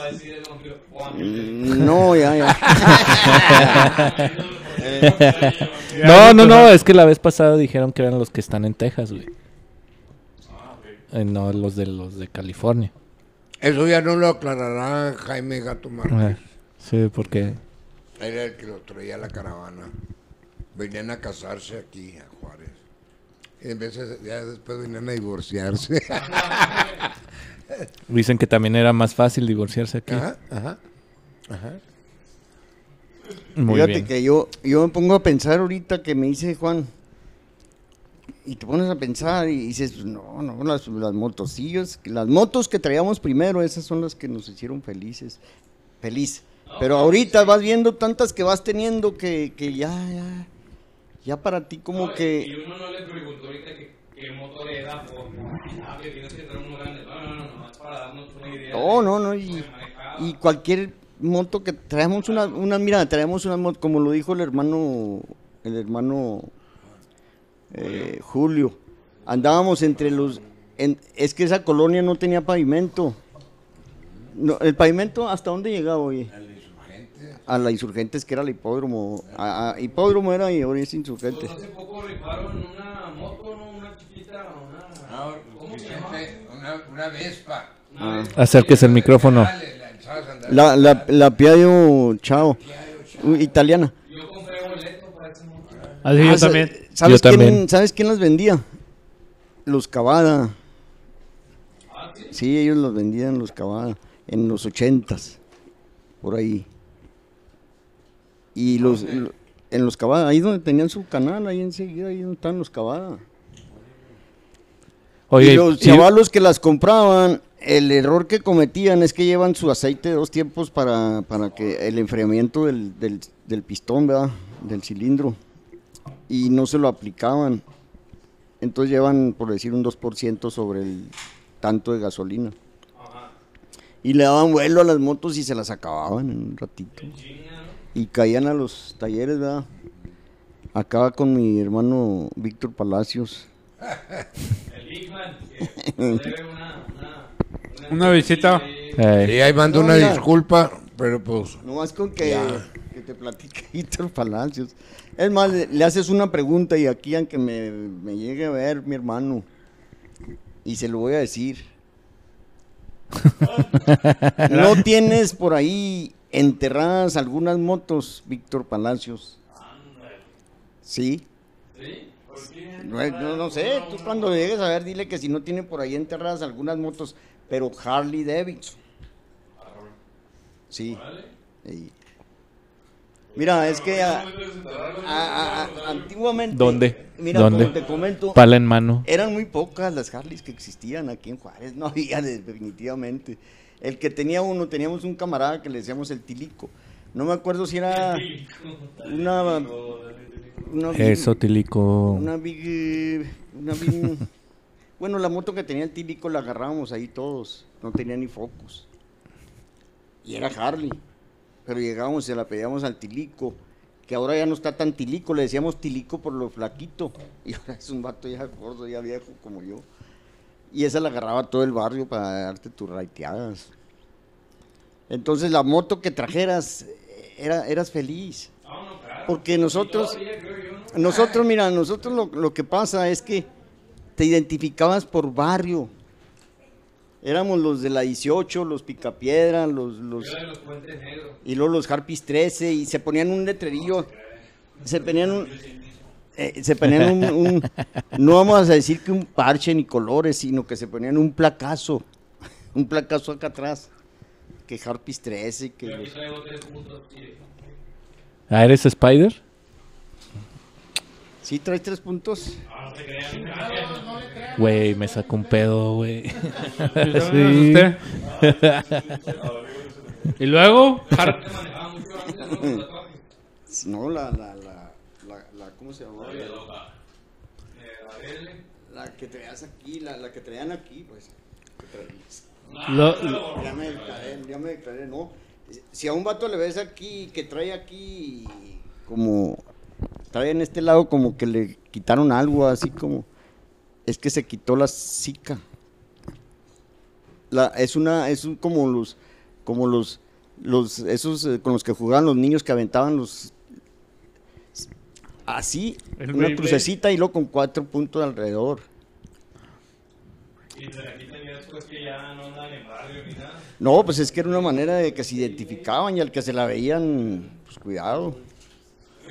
Mm, No, ya, ya. [LAUGHS] [LAUGHS] No, no, no, es que la vez pasada dijeron que eran los que están en Texas, güey. Eh, no, los de los de California. Eso ya no lo aclarará Jaime Gato Márquez. Ah, Sí, porque era el que lo traía a la caravana. Venían a casarse aquí a Juárez. Y en vez de- ya después venían a divorciarse. [LAUGHS] dicen que también era más fácil divorciarse aquí. ajá, ajá. Ajá. Muy Fíjate bien. que yo, yo me pongo a pensar ahorita que me dice Juan, y te pones a pensar y dices, no, no, las, las motosillos, las motos que traíamos primero, esas son las que nos hicieron felices, feliz. Pero ahorita vas viendo tantas que vas teniendo que, que ya, ya, ya para ti como No, Y que... uno no le preguntó ahorita que, qué motor era por. Ah, que tienes que tener uno grande. No, no, no, no, es para darnos una idea. No, no, no, y, y cualquier moto que traemos una, una mira, traemos una moto, como lo dijo el hermano, el hermano eh, Julio, andábamos entre los, en- es que esa colonia no tenía pavimento. No, el pavimento, ¿hasta dónde llegaba hoy? A la Insurgentes, que era el hipódromo. A, a- hipódromo era y ahora es Insurgentes. Pues hace poco rifaron una moto, ¿no? Una chiquita, una. ¿Cómo se llama? Una, una Vespa. Ah. Acérquese el micrófono. La a. La, la, la Piaggio Chao, uh, italiana. Yo compré boleto para yo Ah, sa- también. ¿Sabes, Yo quién, también. ¿Sabes quién las vendía? Los Cavada. Ah, sí. Ellos los vendían los Cavada en los ochentas, por ahí. Y los lo- en los Cavada, ahí donde tenían su canal, ahí enseguida, ahí donde están los Cavada. Oye, y los y- chavalos que las compraban, el error que cometían es que llevan su aceite de dos tiempos para, para que el enfriamiento del, del, del pistón, ¿verdad? Del cilindro. Y no se lo aplicaban. Entonces llevan, por decir, un 2% sobre el tanto de gasolina. Y le daban vuelo a las motos y se las acababan en un ratito. Y caían a los talleres, ¿verdad? Acaba con mi hermano Víctor Palacios. El debe [LAUGHS] una. Una, Una visita. eh, Sí, ahí mando No, una mira. disculpa, pero pues. No más con que, que te platique [LAUGHS] Víctor Palacios. Es más, le, le haces una pregunta y aquí, aunque me, me llegue a ver mi hermano, y se lo voy a decir. [LAUGHS] ¿No tienes por ahí enterradas algunas motos, Víctor Palacios? Sí. No, no, no sé, tú cuando llegues a ver, dile que si no tiene por ahí enterradas algunas motos, pero Harley Davidson. Sí. Y- Mira, es que a- a- a- antiguamente. ¿Dónde? Mira, ¿Dónde? como te comento, pala en mano. eran muy pocas las Harleys que existían aquí en Juárez. [LAUGHS] No había definitivamente. El que tenía uno, teníamos un camarada que le decíamos el tilico. No me acuerdo si era una. una Eso, Tilico. una big, una big- [LAUGHS] bueno, la moto que tenía el típico la agarrábamos ahí todos, no tenía ni focos. Y era Harley. Pero llegábamos y se la pedíamos al tilico, que ahora ya no está tan tilico, le decíamos tilico por lo flaquito. [LAUGHS] Y ahora es un vato ya gordo, ya viejo como yo. Y esa la agarraba todo el barrio para darte tus raiteadas. Entonces la moto que trajeras, eh, era, eras feliz. Porque nosotros, nosotros, mira, nosotros lo, lo que pasa es que te identificabas por barrio. Éramos los de la 18, los Picapiedra, los, los, los y luego los Harpies 13 y se ponían un letrerillo, se ponían un, eh, se ponían un, un- [LAUGHS] no vamos a decir que un parche ni colores, sino que se ponían un placazo, un placazo acá atrás, que Harpies 13, que los-. Ah, ¿eres Spider? ¿Sí traes tres puntos? Güey, me sacó un pedo, güey. Sí. y luego, Har- Te manejaba mucho antes, ¿no? La, la, la, la, la- ¿cómo se llama? A verle. La que traías aquí, la, la que traían aquí, pues. Ya me declaré, ya me declaré, no. Si a un vato le ves aquí, que trae aquí, como, trae en este lado como que le quitaron algo, así como, es que se quitó la zika. La, es una, es un- como los, como los, los esos eh, con los que jugaban los niños que aventaban los así, El una crucecita y luego con cuatro puntos alrededor. Y después que ya no andan en barrio ni nada. No, pues es que era una manera de que se identificaban y al que se la veían, pues cuidado.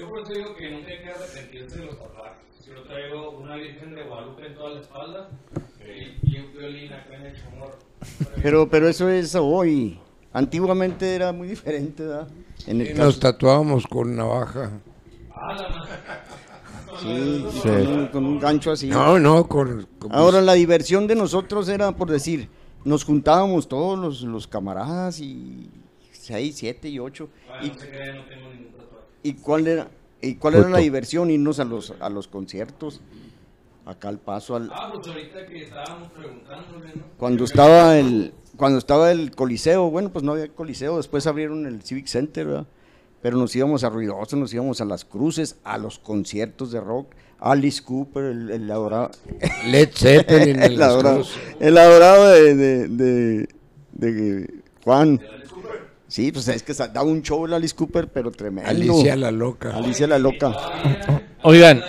Yo por eso digo que nunca hay que arrepentirse de los tatuajes. Yo traigo una Virgen de Guadalupe en toda la espalda y, y un violín acá en el chamorro. Pero, pero eso es hoy. Antiguamente era muy diferente, ¿verdad? En Y el nos caso, tatuábamos con navaja. Ah, la madre. sí, Con, un, con un gancho así. No, no, con... con- Ahora la diversión de nosotros era, por decir, nos juntábamos todos los, los camaradas y seis, siete y ocho. Bueno, Y, no se crean, no tengo ningún. Y cuál era, y cuál era la diversión irnos a los a los conciertos, acá al paso al Ah, pues ahorita que estábamos preguntándole, ¿no? cuando estaba el cuando estaba el coliseo, bueno pues no había coliseo, después abrieron el Civic Center, ¿verdad? pero nos íbamos a ruidoso, nos íbamos a las cruces, a los conciertos de rock, Alice Cooper, el, el adorado, Led Zeppelin [LAUGHS] el adorado, el adorado de, de, de, de Juan. Sí, pues es que daba un show el Alice Cooper, pero tremendo. Alicia la loca. Alicia la loca. Oigan,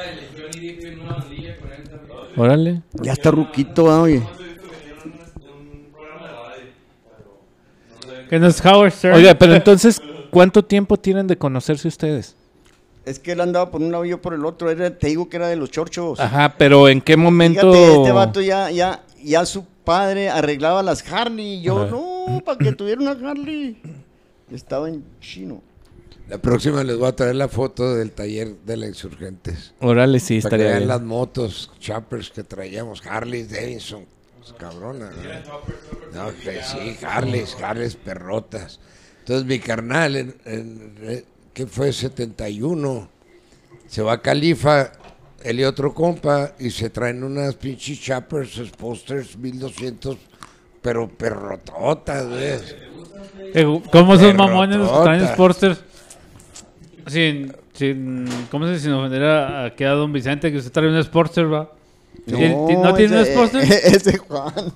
órale. Ya está ruquito, ¿verdad, oye. Que no es Howard Stern. Oiga, pero entonces, ¿cuánto tiempo tienen de conocerse ustedes? Es que él andaba por un lado y yo por el otro. Era, te digo que era de los chorchos. Ajá, pero ¿en qué momento? Fíjate, este vato ya, ya, ya su padre arreglaba las Harley. Y yo, Ajá. no, para que tuviera una Harley. Estaba en chino. La próxima les voy a traer la foto del taller de la Insurgentes. Órale, sí, Para que estaría vean bien. las motos, choppers que traíamos, Harley Davidson, cabrona. ¿no? No, que sí, Harleys, Harleys perrotas. Entonces mi carnal, en, en- eh, que fue 71, se va a Califa, él y otro compa, y se traen unas pinches choppers, posters 1200, pero perrototas, ¿ves? Eh, ¿Cómo son Perrotota. mamones los que traen Sportsters? Sin, sin, ¿cómo se dice? Sin ofender a, aquí a don Vicente, que usted trae un Sportster, ¿va? ¿Tiene- ti- ¿No tiene un [LAUGHS] Sportster? Ese Juan. [LAUGHS]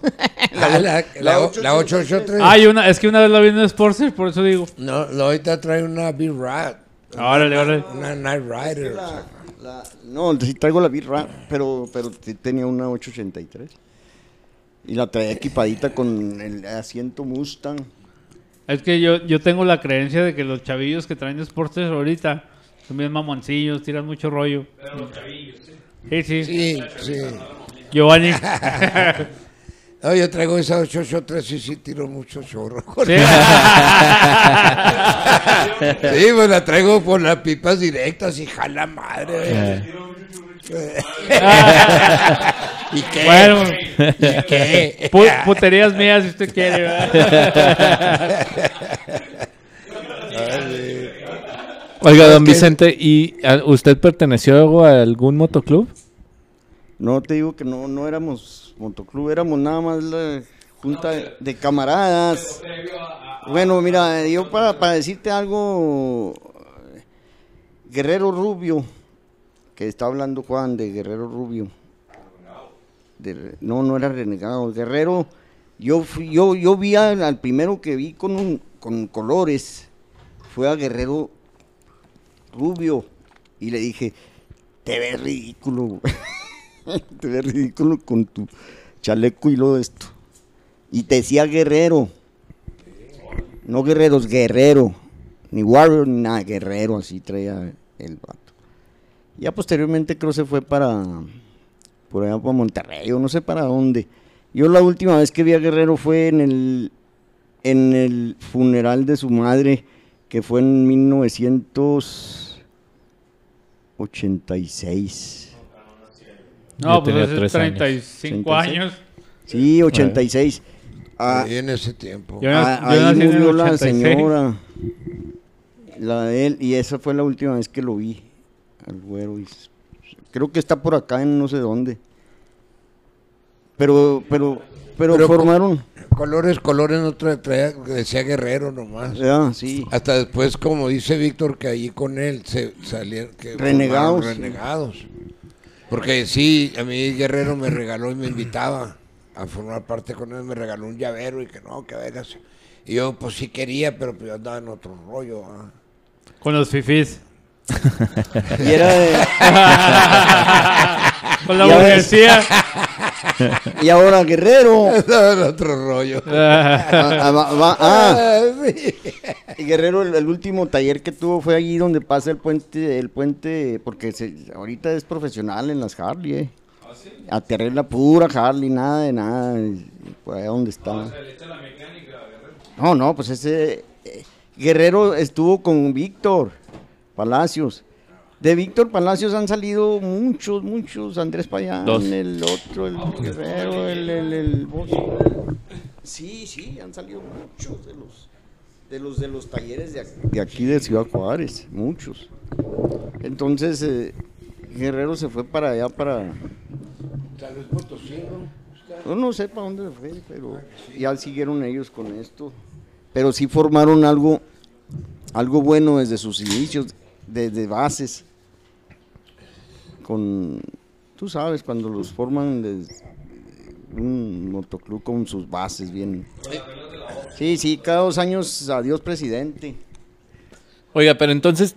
La, la, ocho- la 883. Hay una, es que una vez la vi en un Sportster, por eso digo. No, la ahorita trae una B-Rat. Órale, órale. Una Night Rider. o sea. La- la- no, sí traigo la birra, pero, pero sí tenía una 883. Y la traía equipadita con el asiento Mustang. Es que yo, yo tengo la creencia de que los chavillos que traen Sportsters ahorita son bien mamoncillos, tiran mucho rollo. Pero los chavillos, sí. Sí, sí. Sí, sí. Giovanni. [LAUGHS] No, yo traigo esa 883 y sí tiro mucho chorro. [LAUGHS] Sí. Sí, pues la traigo por las pipas directas y jala madre. [LAUGHS] ¿Y qué? bueno, ¿Y qué? pu- puterías mías si usted quiere. ¿verdad? Oiga, don Vicente, ¿y usted perteneció a algún motoclub? No te digo que no, no éramos motoclub, éramos nada más la junta de, camaradas. Bueno, mira, yo para, para decirte algo, Guerrero Rubio, que está hablando Juan de Guerrero Rubio. No, no era renegado. Guerrero, yo fui, yo, yo vi al, primero que vi con, un- con colores, fue a Guerrero Rubio, y le dije, te ves ridículo. [LAUGHS] [LAUGHS] te ves ridículo con tu chaleco y lo de esto. Y te decía Guerrero. No guerreros, guerrero. Ni warrior, ni nada, guerrero, así traía el vato. Ya posteriormente creo se fue para, por allá para Monterrey, o no sé para dónde. Yo la última vez que vi a Guerrero fue en el, en el funeral de su madre, que fue en 1986. No, Yo pues tenía hace tres años. 35 años. Sí, 86. Ah, Ahí en ese tiempo. Yo- Ah, yo ahí nací en el murió la 86. señora. La de él, y esa fue la última vez que lo vi. Al güero. y creo que está por acá en no sé dónde. Pero, pero, pero, Pero formaron. Colores, colores, no tra- traía, decía Guerrero nomás. Ya, sí. Hasta después, como dice Víctor, que allí con él se salieron que Renegados. formaron renegados. Porque sí, a mí Guerrero me regaló y me invitaba a formar parte con él, me regaló un llavero y que no, que vengas. Y yo, pues sí quería, pero pues yo andaba en otro rollo. Con los fifís. [LAUGHS] Y era de- [LAUGHS] Con la burguesía. [LAUGHS] [LAUGHS] y ahora Guerrero. [LAUGHS] En otro rollo. [LAUGHS] Ah, ah, ah, Ah, sí. y Guerrero, el, el último taller que tuvo fue allí donde pasa el puente, el puente, porque se- ahorita es profesional en las Harley, eh. Aterré la pura Harley, nada de nada, por allá donde está. O sea, le echa la mecánica, Guerrero. No, no, pues ese eh, Guerrero estuvo con Víctor Palacios. De Víctor Palacios han salido muchos, muchos. Andrés Payán, Dos. el otro, el Guerrero, el, el, el Bozo. Sí, sí, han salido muchos de los de los de los talleres de aquí de, aquí de Ciudad Juárez, muchos. Entonces eh, Guerrero se fue para allá para San Luis Potosí, ¿no? no, no sé para dónde fue, pero ya siguieron ellos con esto. Pero sí formaron algo, algo bueno desde sus inicios, desde bases. Con, tú sabes, cuando los forman un motoclub con sus bases bien. Sí, sí, cada dos años, adiós presidente. Oiga, pero entonces,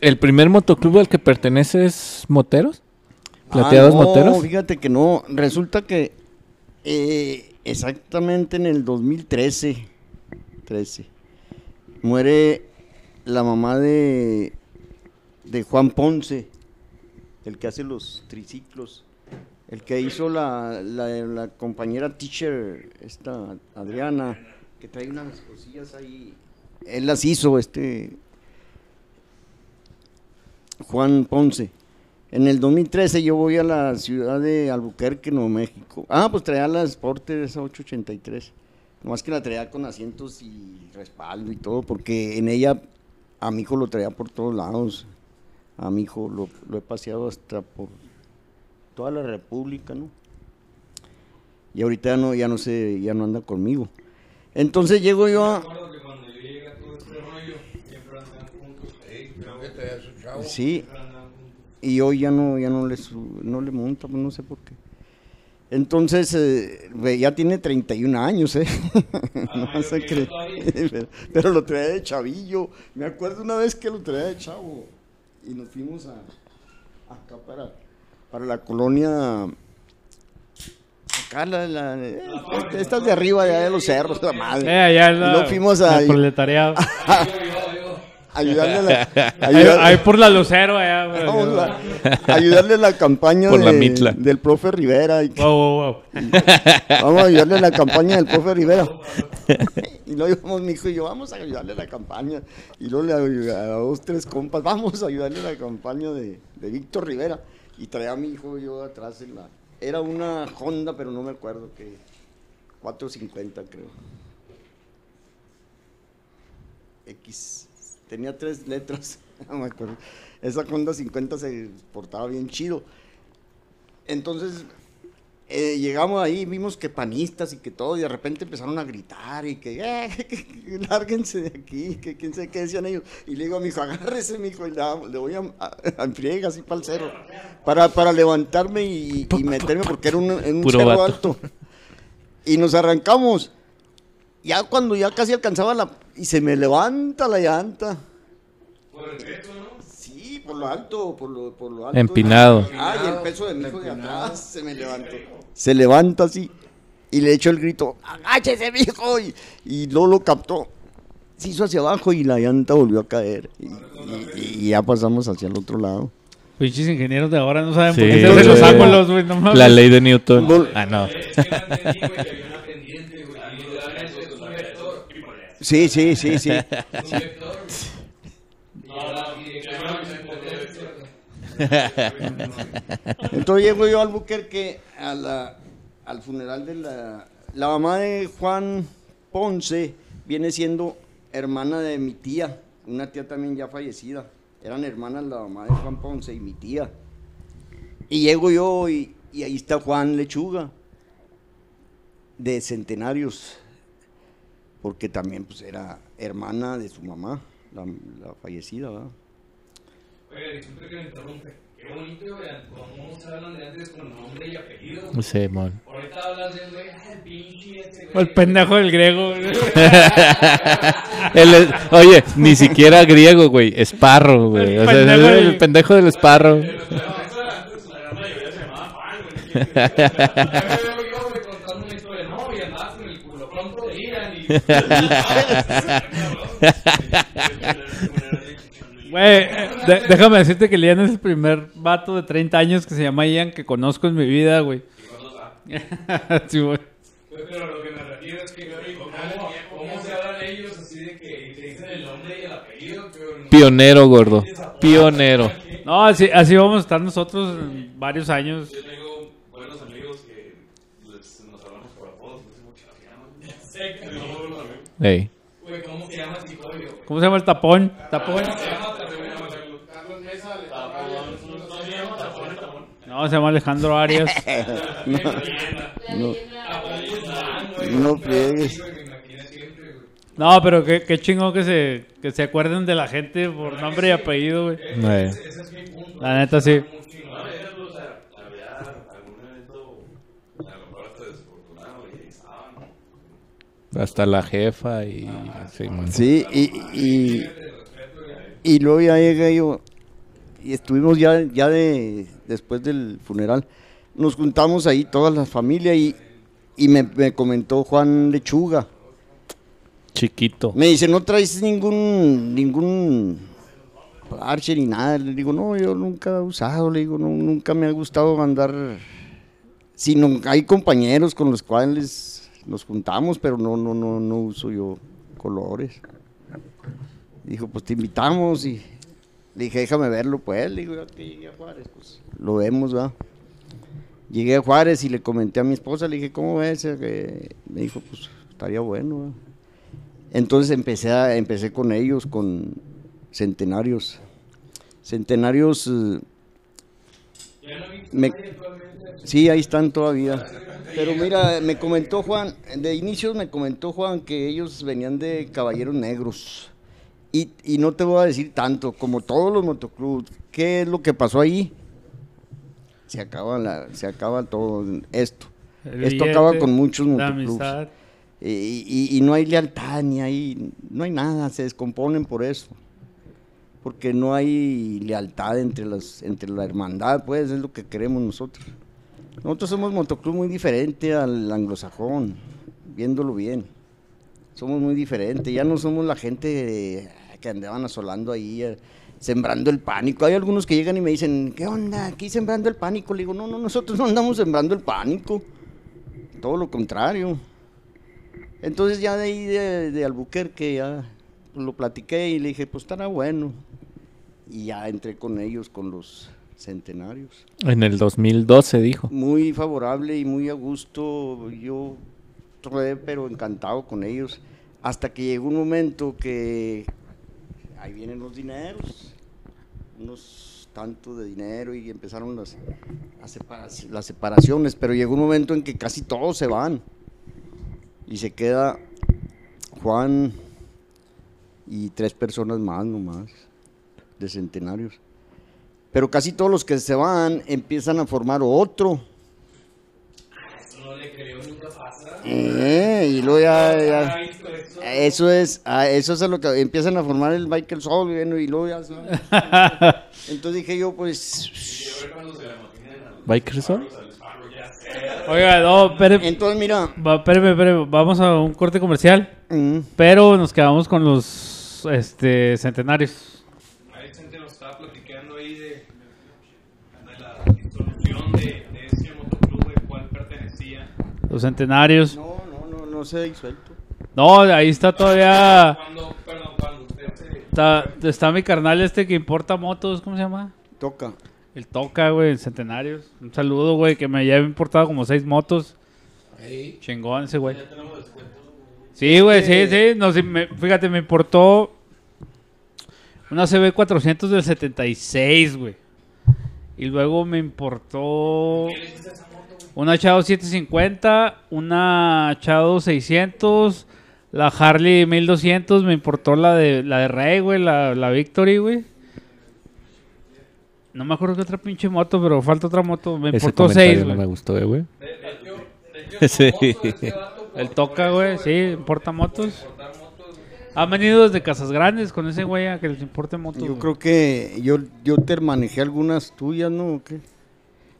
¿el primer motoclub al que pertenece es Moteros? ¿Plateados Ah, no, Moteros? Fíjate que no. Resulta que eh, exactamente en el 2013, 13, muere la mamá de, de Juan Ponce, el que hace los triciclos, el que hizo la, la, compañera teacher, esta Adriana, que trae unas cosillas ahí. Él las hizo, este Juan Ponce. En el 2013 yo voy a la ciudad de Albuquerque, Nuevo México. Ah, pues traía la Sporter esa 883. Nomás que la traía con asientos y respaldo y todo, porque en ella a mi hijo lo traía por todos lados. A mi hijo lo, lo he paseado hasta por toda la República, ¿no? Y ahorita ya no, ya no sé, ya no anda conmigo. Entonces llego yo a... Este. Sí, y hoy ya no ya no le su- no le monta pues no sé por qué entonces eh, ya tiene 31 años eh [LAUGHS] no se cree. todavía. [LAUGHS] pero, pero lo traía de chavillo. Me acuerdo una vez que lo traía de chavo y nos fuimos a acá para para la colonia acá la, la- eh, estas de arriba de allá de los cerros la madre. Eh, allá Y la- luego fuimos a- el proletariado. [LAUGHS] ayudarle a la, [LAUGHS] ahí, ayudar- ahí por la Lucero, allá. güey. [LAUGHS] Vamos a ayudarle a la campaña Por la de- Mitla. del profe Rivera. y Wow, wow, [LAUGHS] vamos a ayudarle a la campaña del profe Rivera. Y luego íbamos mi hijo y yo, vamos a ayudarle a la campaña. Y luego le ayudé a dos, tres compas, vamos a ayudarle a la campaña de, de Víctor Rivera. Y traía a mi hijo yo atrás en la... Era una Honda, pero no me acuerdo que... 450 creo. X. Tenía tres letras, [LAUGHS] no me acuerdo. Esa Honda 50 se portaba bien chido. Entonces, eh, llegamos ahí, vimos que panistas y que todo, y de repente empezaron a gritar y que, eh, [LAUGHS] que- que lárguense de aquí, que quién sabe qué decían ellos. Y le digo a mi hijo, agárrese, mi hijo, y le, voy a, a, a enfriega así para el cerro, para, para levantarme y, y meterme, porque era un, en un vato. alto. Y nos arrancamos. Ya cuando ya casi alcanzaba la... Y se me levanta la llanta. Por el peso, ¿no? Sí, por lo alto, por lo, por lo alto. Empinado. Ah, y el peso de mi hijo de atrás se me levantó. Se levanta así y le echo el grito, agáchese, mijo. Y, y luego lo captó. Se hizo hacia abajo y la llanta volvió a caer. Y, y- y ya pasamos hacia el otro lado. Pinches ingenieros de ahora no saben Sí, por qué se los ángulos, güey. No mames. La ley de Newton. Ah, no. Que no entendí, güey, que había una pendiente, güey. Y literalmente es un vector. Sí, sí, sí, sí. [LAUGHS] Entonces llego yo al Albuquerque a la, al funeral de la... La mamá de Juan Ponce viene siendo hermana de mi tía, una tía también ya fallecida. Eran hermanas la mamá de Juan Ponce y mi tía. Y llego yo y, y ahí está Juan Lechuga, de Centenarios, porque también pues era hermana de su mamá, la, la fallecida, ¿verdad? Oye, disculpe que me interrumpe. qué bonito, güey, cómo se hablan de antes con nombre y apellido. güey. Sí, mon. Ahorita hablas de, güey, ah, el pinche ese, O güey. el pendejo del griego. güey. [LAUGHS] El- oye, ni siquiera griego, güey. Esparro, güey. El O sea, pendejo del- el pendejo del esparro. [LAUGHS] Pero antes la gran mayoría se llamaba Juan, güey. Yo, yo, güey, contando una historia, no, y andabas con el culo pronto de Iran y... Güey, de- déjame decirte que Lian es el primer vato de 30 años que se llama Ian que conozco en mi vida, güey. [LAUGHS] sí, güey. Pero lo que me refiero es que, güey, ¿cómo, cómo se hablan ellos así de que te dicen el nombre y el apellido? Pero no- Pionero, gordo. Pionero. [LAUGHS] No, así, así vamos a estar nosotros en varios años. Yo tengo buenos amigos que les, nos hablamos por apodos, no sé mucho se llaman. Tengo buenos amigos. Ey. Güey, ¿cómo se llama ese código? güey? ¿Cómo se llama el tapón? Tapón. Se llama también, No se llama tapón, tapón. No, se llama Alejandro Arias. [LAUGHS] No, pero qué, qué chingón que se, que se acuerden de la gente por nombre y apellido, güey. Ey. Ese es mi punto. La neta, sí. Muy chingón. No, ejemplo, o sea, había algún evento, a lo mejor hasta desafortunado, y ahí estaban. Hasta la jefa y... Sí, y, y, y luego ya llegué yo y estuvimos ya, ya de, después del funeral, nos juntamos ahí toda la familia y, y me, me comentó Juan Lechuga. Chiquito. Me dice, no traes ningún, ningún parche ni nada. Le digo, no, yo nunca he usado, le digo, no, nunca me ha gustado andar, sino hay compañeros con los cuales nos juntamos, pero no, no, no, no uso yo colores. Dijo, pues te invitamos y le dije, déjame verlo, pues, le digo, ya que llegué a Juárez, pues lo vemos, va. Llegué a Juárez y le comenté a mi esposa, le dije, ¿cómo ves? Eh, Me dijo, pues estaría bueno, ¿va?". Entonces empecé, a, empecé con ellos, con centenarios. Centenarios, eh, me- sí, ahí están todavía. Pero mira, me comentó Juan, de inicios me comentó Juan que ellos venían de Caballeros Negros. Y, y no te voy a decir tanto, como todos los motoclubs, ¿qué es lo que pasó ahí? Se acaba, la, se acaba todo esto. El Esto acaba con muchos motoclubs. Y, y- y no hay lealtad, ni hay, no hay nada, se descomponen por eso. Porque no hay lealtad entre, las, entre la hermandad, pues es lo que queremos nosotros. Nosotros somos motoclub muy diferente al anglosajón, viéndolo bien. Somos muy diferentes, ya no somos la gente que andaban asolando ahí, eh, sembrando el pánico. Hay algunos que llegan y me dicen, ¿qué onda? Aquí sembrando el pánico. Le digo, no, no, nosotros no andamos sembrando el pánico. Todo lo contrario. Entonces ya de ahí de, de Albuquerque ya pues, lo platiqué y le dije, pues estará bueno. Y ya entré con ellos, con los centenarios. En el 2012 dijo. Muy favorable y muy a gusto. Yo rodé, pero encantado con ellos. Hasta que llegó un momento que ahí vienen los dineros, unos tantos de dinero y empezaron las, las separaciones, pero llegó un momento en que casi todos se van y se queda Juan y tres personas más nomás de centenarios. Pero casi todos los que se van empiezan a formar otro. No le creo, nunca pasa. Eh, y luego ya, ya- ¿Ha visto eso? Es, ah, eso es a lo que empiezan a formar el Michael Soul, bueno, y luego ya. [LAUGHS] Entonces dije yo, pues, ¿Biker Soul? Oiga, no, espere- entonces mira, va, espéreme, espéreme, vamos a un corte comercial, mm, pero nos quedamos con los este, centenarios. Ahí gente nos estaba platicando ahí de, de la disolución de, de ese motoclub, de cuál pertenecía. Los centenarios. no, no, no, no se ha disuelto. No, ahí está todavía. Cuando, perdón, cuando usted se... Está, está mi carnal este que importa motos, ¿cómo se llama? Toca. El Toca, güey, en Centenarios. Un saludo, güey, que me lleva importado como seis motos. Ahí. Chingón ese, güey. Sí, güey, sí, sí. No, sí, me- fíjate, me importó una CB400 del 76, güey. Y luego me importó una Chado 750, una Chado 600, la Harley 1200, me importó la de la de Rey, güey, la, la Victory, güey. No me acuerdo qué otra pinche moto, pero falta otra moto. Me Ese importó comentario 6, no me gustó, eh, güey. [LAUGHS] Sí. por toca, güey, sí, importa motos. Han venido desde Casas Grandes con ese güey a que les importe motos. Yo güey. creo que yo, yo te manejé algunas tuyas, ¿no? ¿O qué?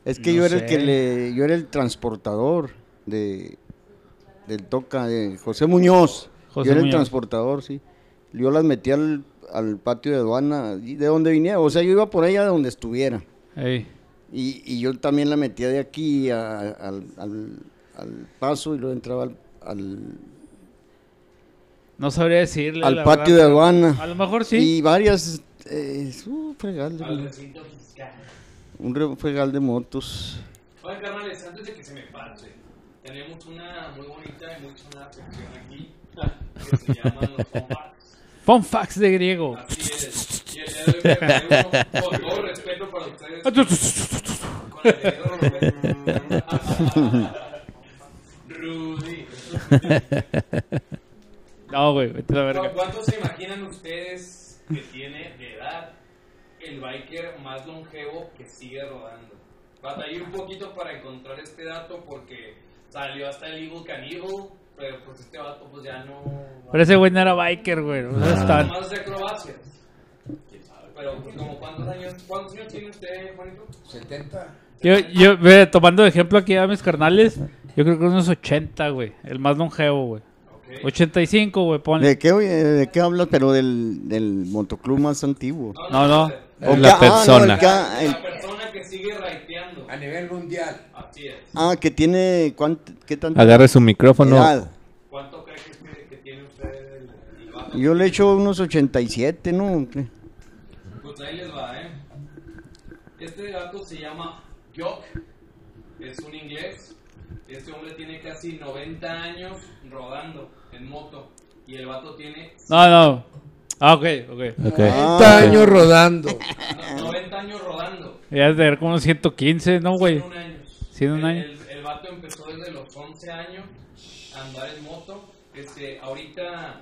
Es que No yo era sé. el que le, yo era el transportador de del toca de José Muñoz. José yo era el transportador, sí. Yo las metí al, al patio de aduana y de donde viniera, o sea, yo iba por allá de donde estuviera. Ey. Y, y yo también la metía de aquí a- al, al- al paso y luego entraba al, al, No sabría decirle. al la patio verdad. de aduana. A lo mejor sí. Y varias, eh, uh, fregal Al recinto fiscal. Un re- fregal de motos. Oigan, carnales, antes de que se me pase, tenemos una muy bonita y muy sonada sección aquí que se llama los Fun Facts. Fun facts de griego. Así es. Y el día de hoy me con todo respeto para ustedes. Con el respeto. Rudy. [LAUGHS] No, güey, vete a la verga. ¿Cu- ¿Cuántos se imaginan ustedes que tiene de edad el biker más longevo que sigue rodando? Batallé un poquito para encontrar este dato porque salió hasta el Evil Cannibal, pero pues este vato pues ya no... Pero ese güey no era biker, güey. O sea, está- Más de acrobacias. ¿Quién sabe? Pero pues, como cuántos años, ¿cuántos años tiene usted, Juanito? 70. Yo, yo, ve, tomando de ejemplo aquí a mis carnales, yo creo que unos 80, güey. El más longevo, güey. Ok. 85, güey, ponle. ¿De qué, ¿De qué hablas? Pero del, del motoclub más antiguo. No, no. ¿O La qué? Ah, no, persona. el- La persona que sigue raiteando. A nivel mundial. Así es. ah, que tiene, ¿cuánto, ¿qué tanto? Agarre su micrófono. edad? ¿Cuánto cree que, que tiene usted el, el? Yo le echo unos 87, ¿no? Pues ahí les va, ¿eh? Este gato se llama Jock, es un inglés. Este hombre tiene casi 90 años rodando en moto. Y el vato tiene No, no. Ah, ok, ok. Ok. 30 Ah, años rodando. no- 90 años rodando. Ya de tener como unos 115, ¿no, güey? 101 años. 101 el, años. El, el vato empezó desde los 11 años a andar en moto. Este, ahorita.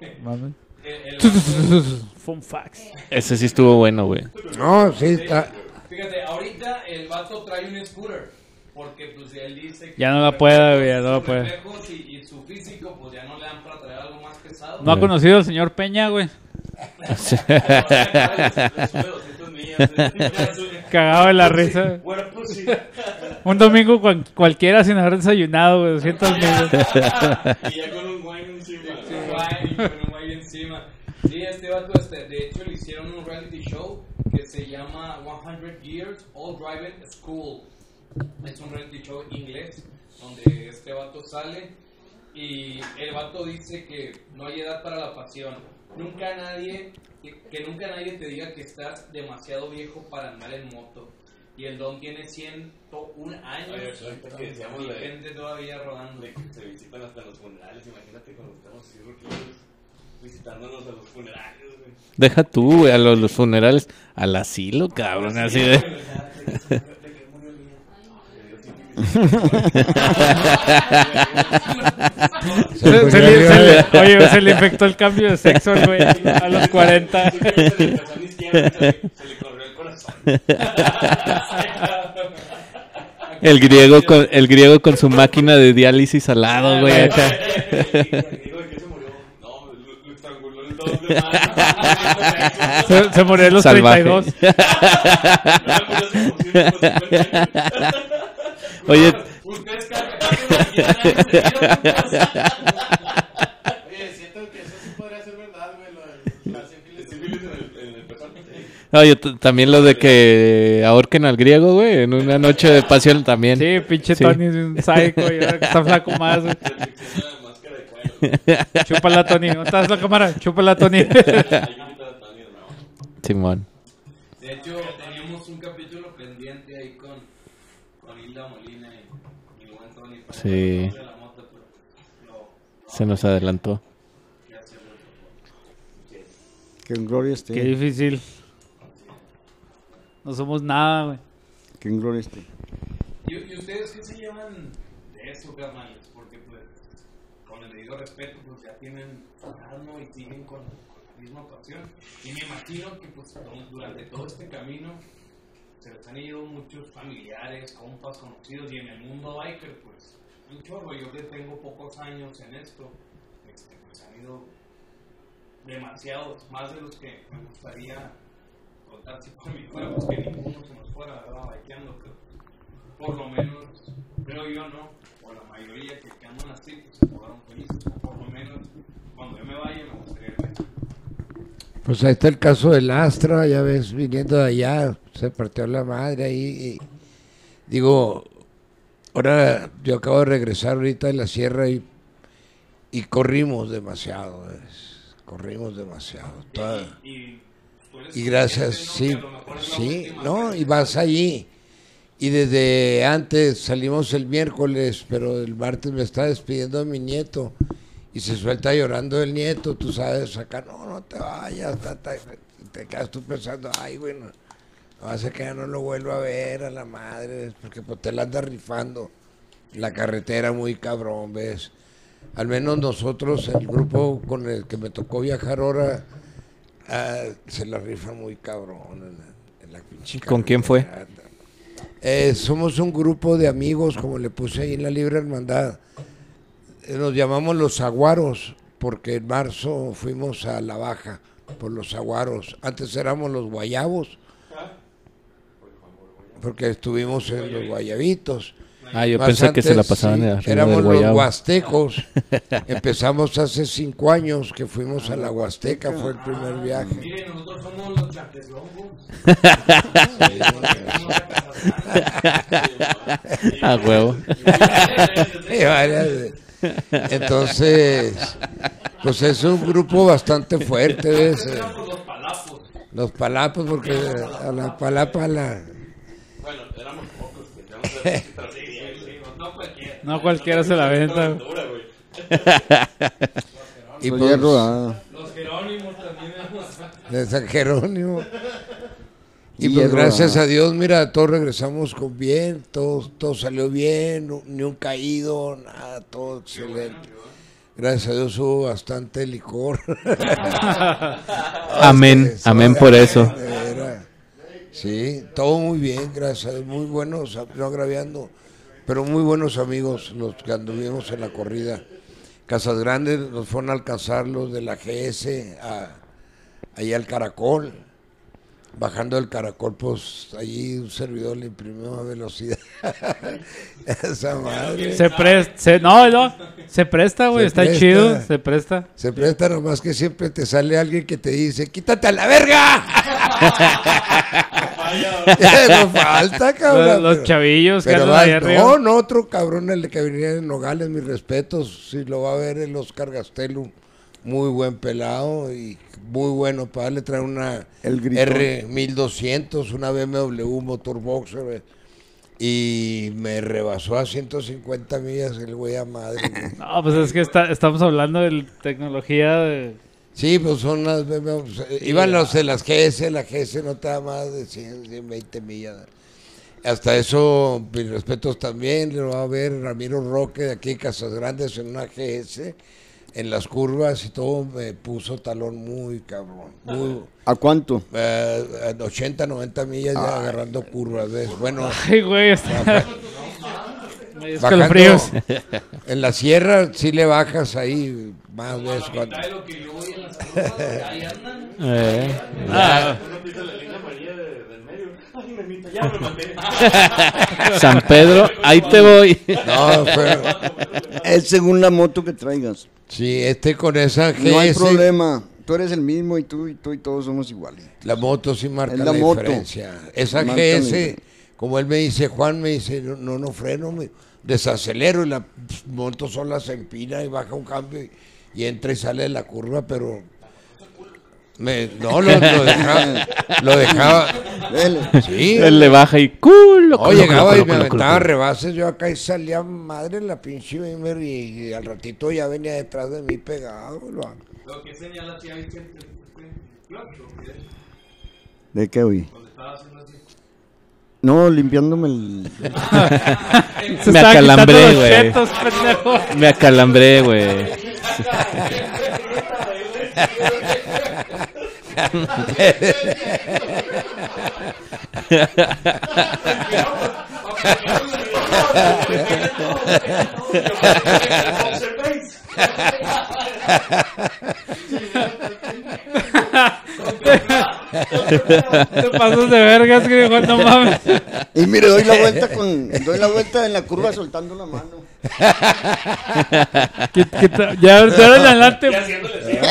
[LAUGHS] El, el vato- [LAUGHS] Fun facts. Ese sí estuvo bueno, güey. No, sí, está. Fíjate, ahorita el vato trae un scooter. Porque pues él dice que Ya no la puede, ya no la puede. Y, y su físico pues ya no le dan para traer algo más pesado. ¿No ha conocido al señor Peña, güey? [LAUGHS] Cagado de la risa. Sí. Un domingo cual- cualquiera sin haber desayunado, güey. 200 minutos. Y ya con un wine encima. Un guay, con un guay encima. Sí, este vato, este, de hecho, le hicieron un reality show que se llama 100 Years All Driving School. Es un reality show inglés donde este vato sale y el vato dice que no hay edad para la pasión. Nunca nadie, que, que nunca nadie te diga que estás demasiado viejo para andar en moto. Y el don tiene 101 años. Oye, ahorita que decíamos de- gente todavía rodando. De que se visitan hasta los funerales. Imagínate cuando estamos así ruquitos visitándonos a los funerarios, güey. Deja tú, güey, a los, los funerales. Al asilo, cabrón. Así de. Se, se le, se le- [LAUGHS] oye, se le infectó el cambio de sexo, güey, a los 40. Se le pasó a mi izquierda, se le- se le corrió el corazón. El griego con, el griego con su máquina de diálisis al lado, güey. acá. Digo, ¿de qué se murió? No, lo, lo estranguló el 2 de mayo. Se, se murió a los Salvaje. 32. [LAUGHS] Oye, Ustedes cargan Oye, siento que eso sí podría ser verdad, güey, lo oye, t- también lo de que ahorquen al griego, güey, en una noche de pasión también. Sí, pinche Sí. Tony es un psycho y ahora que está flaco más, güey. Chúpala, Tony. ¿Dónde estás la cámara? Chúpala, Tony. Simón. De hecho, teníamos un capítulo pendiente ahí con, con Hilda Molina y, y buen Tony para Sí. Se nos adelantó. Que en gloria esté. Qué difícil. No somos nada, güey. Que en gloria esté. ¿Y, y ustedes qué se llevan de eso, carnales? Porque, pues, con el debido respeto, pues ya tienen su edad, ¿no? Y siguen con, con la misma pasión. Y me imagino que pues du- durante todo este camino se les han ido muchos familiares, compas, conocidos, y en el mundo biker, pues, Yo que tengo pocos años en esto, este, pues han ido demasiados, más de los que me gustaría contar si por mí fuera, pues que ninguno se nos fuera, ¿verdad? Bikeando, pero por lo menos, creo yo, ¿no? O la mayoría que, que andan así, pues se fueron felices, por lo menos cuando yo me vaya me gustaría ver. Pues ahí está el caso del Astra, ya ves, viniendo de allá, se partió la madre ahí. y- digo, ahora yo acabo de regresar ahorita de la sierra y, y corrimos demasiado, ¿ves? corrimos demasiado. toda- Y, gracias, sí, sí, no, y vas allí. Y desde antes salimos el miércoles, pero el martes me está despidiendo de mi nieto y se suelta llorando el nieto, tú sabes, acá, no, no te vayas, y te quedas tú pensando, ay, bueno, no hace que ya no lo vuelvo a ver a la madre, porque pues te la anda rifando la carretera muy cabrón, ¿ves? Al menos nosotros, el grupo con el que me tocó viajar ahora, ah, se la rifa muy cabrón en la, en la pinche ¿Con quién fue? Eh, somos un grupo de amigos, como le puse ahí en la Libre Hermandad. Eh, Nos llamamos los Aguaros, porque en marzo fuimos a la baja por los Aguaros. Antes éramos los Guayabos, porque estuvimos en los Guayabitos. Ah, yo Más pensé que se la antes, pasaban sí, de arriba Éramos los huastecos. [LAUGHS] Empezamos hace cinco años que fuimos a la Huasteca, fue el primer viaje. Miren, nosotros somos los. A huevo. [LAUGHS] Entonces, pues es un grupo bastante fuerte, ¿ves? Eh, Los palapos. Los palapos, porque a la palapa la... Bueno, éramos pocos que teníamos de pero sí, sí, sí, No cualquiera. No cualquiera se la venta. [LAUGHS] Y Pues. Los Jerónimos también [LAUGHS] de San Jerónimo. Y Y pues gracias a Dios, mira, todos regresamos con bien, todo, todo salió bien, no- ni un caído, nada, todo excelente. Gracias a Dios hubo bastante licor. [LAUGHS] Amén, amén por eso. Era- Sí, todo muy bien, gracias muy buenos, no agraviando, pero muy buenos amigos los que anduvimos en la corrida. Casas Grandes nos fueron a alcanzar los de la GS a, allá al Caracol. Bajando del caracol, pues allí un servidor le imprimió a velocidad. [LAUGHS] Esa madre. Se presta, no, no, se presta, güey, está presta. chido, se presta. Se presta nomás que siempre te sale alguien que te dice, quítate a la verga. [LAUGHS] no [LAUGHS] falta, cabrón. Los, los pero- chavillos que pero andan vas- ahí arriba. no, no, otro cabrón el que venía en Nogales, mis respetos. Si lo va a ver el Oscar Gastelum, muy buen pelado y muy bueno para darle traer una El gritón. R1200, una BMW motor boxer. eh, Y me rebasó a 150 millas el güey a madre. No, pues es que está- estamos hablando de tecnología de... Sí, pues son las BMW. eh, Iban los de las GS, la GS no te da más de 100, 120 millas. Hasta eso, mis respetos también, lo va a ver Ramiro Roque de aquí, Casas Grandes, en una GS, en las curvas y todo, me puso talón muy cabrón. Muy, ¿A cuánto? eh, en 80, 90 millas ya agarrando curvas, ¿ves? Bueno, Ay, güey, está... [LAUGHS] Escalofríos. [LAUGHS] en la sierra sí le bajas ahí más cuando... de lo que yo voy en las curvas, ahí andan. Eh, Ah, maté. [LAUGHS] San Pedro, ahí te voy. No, fue, Es según la moto que traigas. sí, este con esa GS... No hay problema. Tú eres el mismo y tú y tú y todos somos iguales. La moto sí marca Es la, la moto. diferencia. Esa Marca GS, como él me dice, Juan me dice, no, no, no freno, me desacelero y la pf, moto sola se empina y baja un cambio y, y entra y sale de la curva, pero me, no, lo, lo dejaba, lo dejaba, sí, Él le baja y culo. no, llegaba y me aventaba rebases, yo acá y salía madre la pinche Beamer y, y al ratito ya venía detrás de mí pegado, lo- Lo que señala. Claro, porque ¿De qué, güey? cuando estaba haciendo así. No, limpiándome el... [LAUGHS] se Me acalambré, güey. Me acalambré, güey. Te pasas de vergas, griego, no mames. Y mire, doy la vuelta con, doy la vuelta en la curva soltando la mano. Ya, de ahora en adelante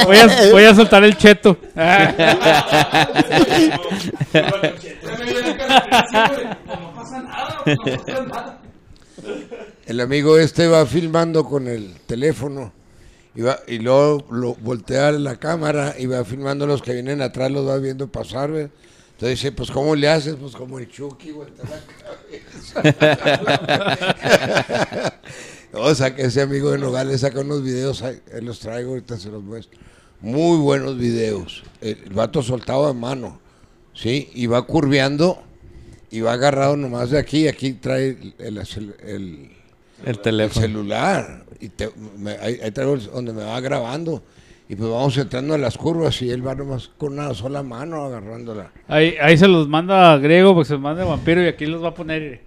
voy a, voy a soltar el cheto. Ah, No pasa nada, no pasa nada. El amigo este va filmando con el teléfono y, va, y luego lo voltea la cámara y va filmando los que vienen atrás, los va viendo pasar. Entonces dice, pues ¿cómo le haces? Pues como el Chucky, voltea la cabeza. [LAUGHS] o sea, que ese amigo de Nogales saca unos videos, ahí los traigo, ahorita se los muestro. Muy buenos videos. El, el vato soltado de mano, ¿sí? Y va curveando y va agarrado nomás de aquí, aquí trae el- el- el- El el teléfono. celular. Y te- me- ahí, ahí traigo el- donde me va grabando. Y pues vamos entrando a las curvas y él va nomás con una sola mano agarrándola. Ahí, ahí se los manda a griego porque se los manda a vampiro y aquí los va a poner.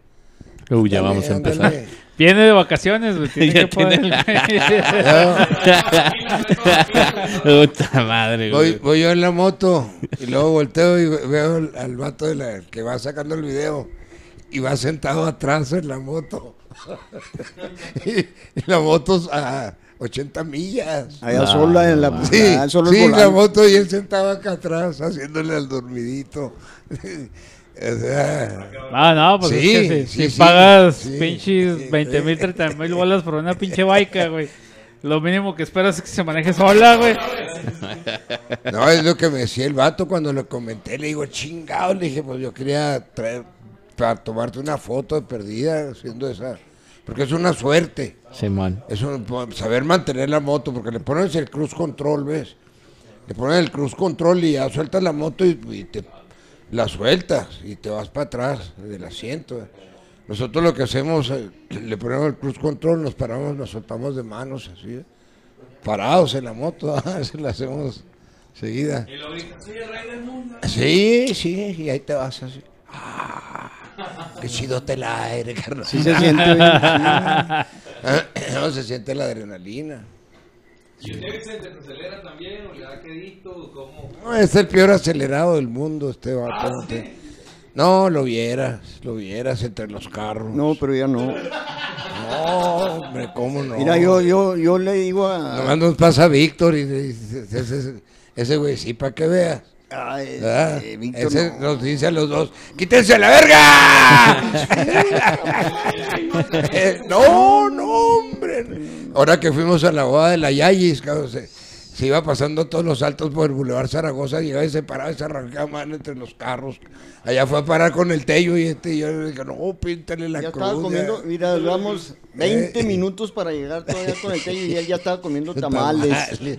Uh, ya vamos a empezar. ándale. Viene de vacaciones, güey. Tiene [LAUGHS] Ya que poner. [LAUGHS] Puta madre, Voy, güey. voy yo en la moto y luego volteo y ve- veo al, al vato de la, que va sacando el video y va sentado atrás en la moto. [LAUGHS] y, y la moto a 80 millas. Allá Ah, sola en la. Sí, allá solo sí, la moto y él sentado acá atrás haciéndole al dormidito. [LAUGHS] o sea, Ah, no, pues Sí, es que si, sí, si sí, pagas sí. pinches 20 mil, 30 mil bolas por una pinche baica, güey. Lo mínimo que esperas es que se maneje sola, güey. No, es lo que me decía el vato cuando lo comenté. Le digo, chingado. Le dije, pues yo quería traer para tomarte una foto de perdida haciendo esa. Porque es una suerte. Simón. Es un- saber mantener la moto. Porque le pones el cruise control, ¿ves? Le pones el cruise control y ya sueltas la moto y, y te la sueltas y te vas para atrás del asiento. Nosotros lo que hacemos, eh, [CLEARS THROAT] le ponemos el cruise control, nos paramos, nos soltamos de manos así, parados en la moto, [LAUGHS] se la hacemos seguida. Y lo rey del mundo. Sí, sí, y ahí te vas así. Ah, qué chido te la aire, carnal. Sí se siente bien. [LAUGHS] no se siente la adrenalina. ¿Y usted Vicente te acelera también o le da quedito o cómo? No, es el peor acelerado del mundo este vato. Ah, no sí. No, lo vieras, lo vieras entre los carros. No, pero ya no. No, hombre, ¿cómo no? Mira, yo, yo, yo le digo a. Nomás nos pasa Víctor y, y- ese, ese güey, sí, para que veas. Ay, eh, Víctor, Ese no. nos dice a los dos, ¡quítense a la verga! [LAUGHS] Eh, no, no, hombre. Ahora que fuimos a la boda de la Yayis, cabrón, se, se iba pasando todos los saltos por el Boulevard Zaragoza, llegaba y se paraba y se arrancaba mano entre los carros. Allá fue a parar con el Tello y este, y yo le dije, no, píntale la Ya cruz. estaba ya". comiendo, mira, duramos 20 Eh. minutos para llegar todavía con el tello y él ya estaba comiendo [LAUGHS] tamales. Tamales.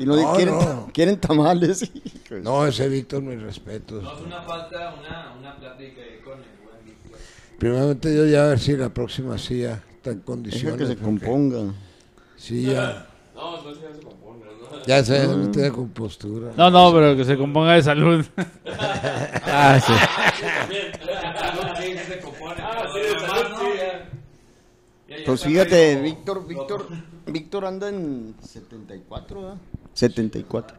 Y no, No, quieren, no. quieren tamales. [LAUGHS] No, ese Víctor, mis respetos. No es una falta, una, una plática ahí con el buen Víctor. Primeramente Dios ya a ver si la próxima sí ya está en Deja condiciones. que se porque componga. Sí, ya. No, no ya se componga, ¿no? Ya se mete de compostura. No, no, pero que se componga de salud. [LAUGHS] Ah, sí. Ah, no, Pues fíjate, Víctor, Víctor, Víctor anda en 74, ¿verdad? 74.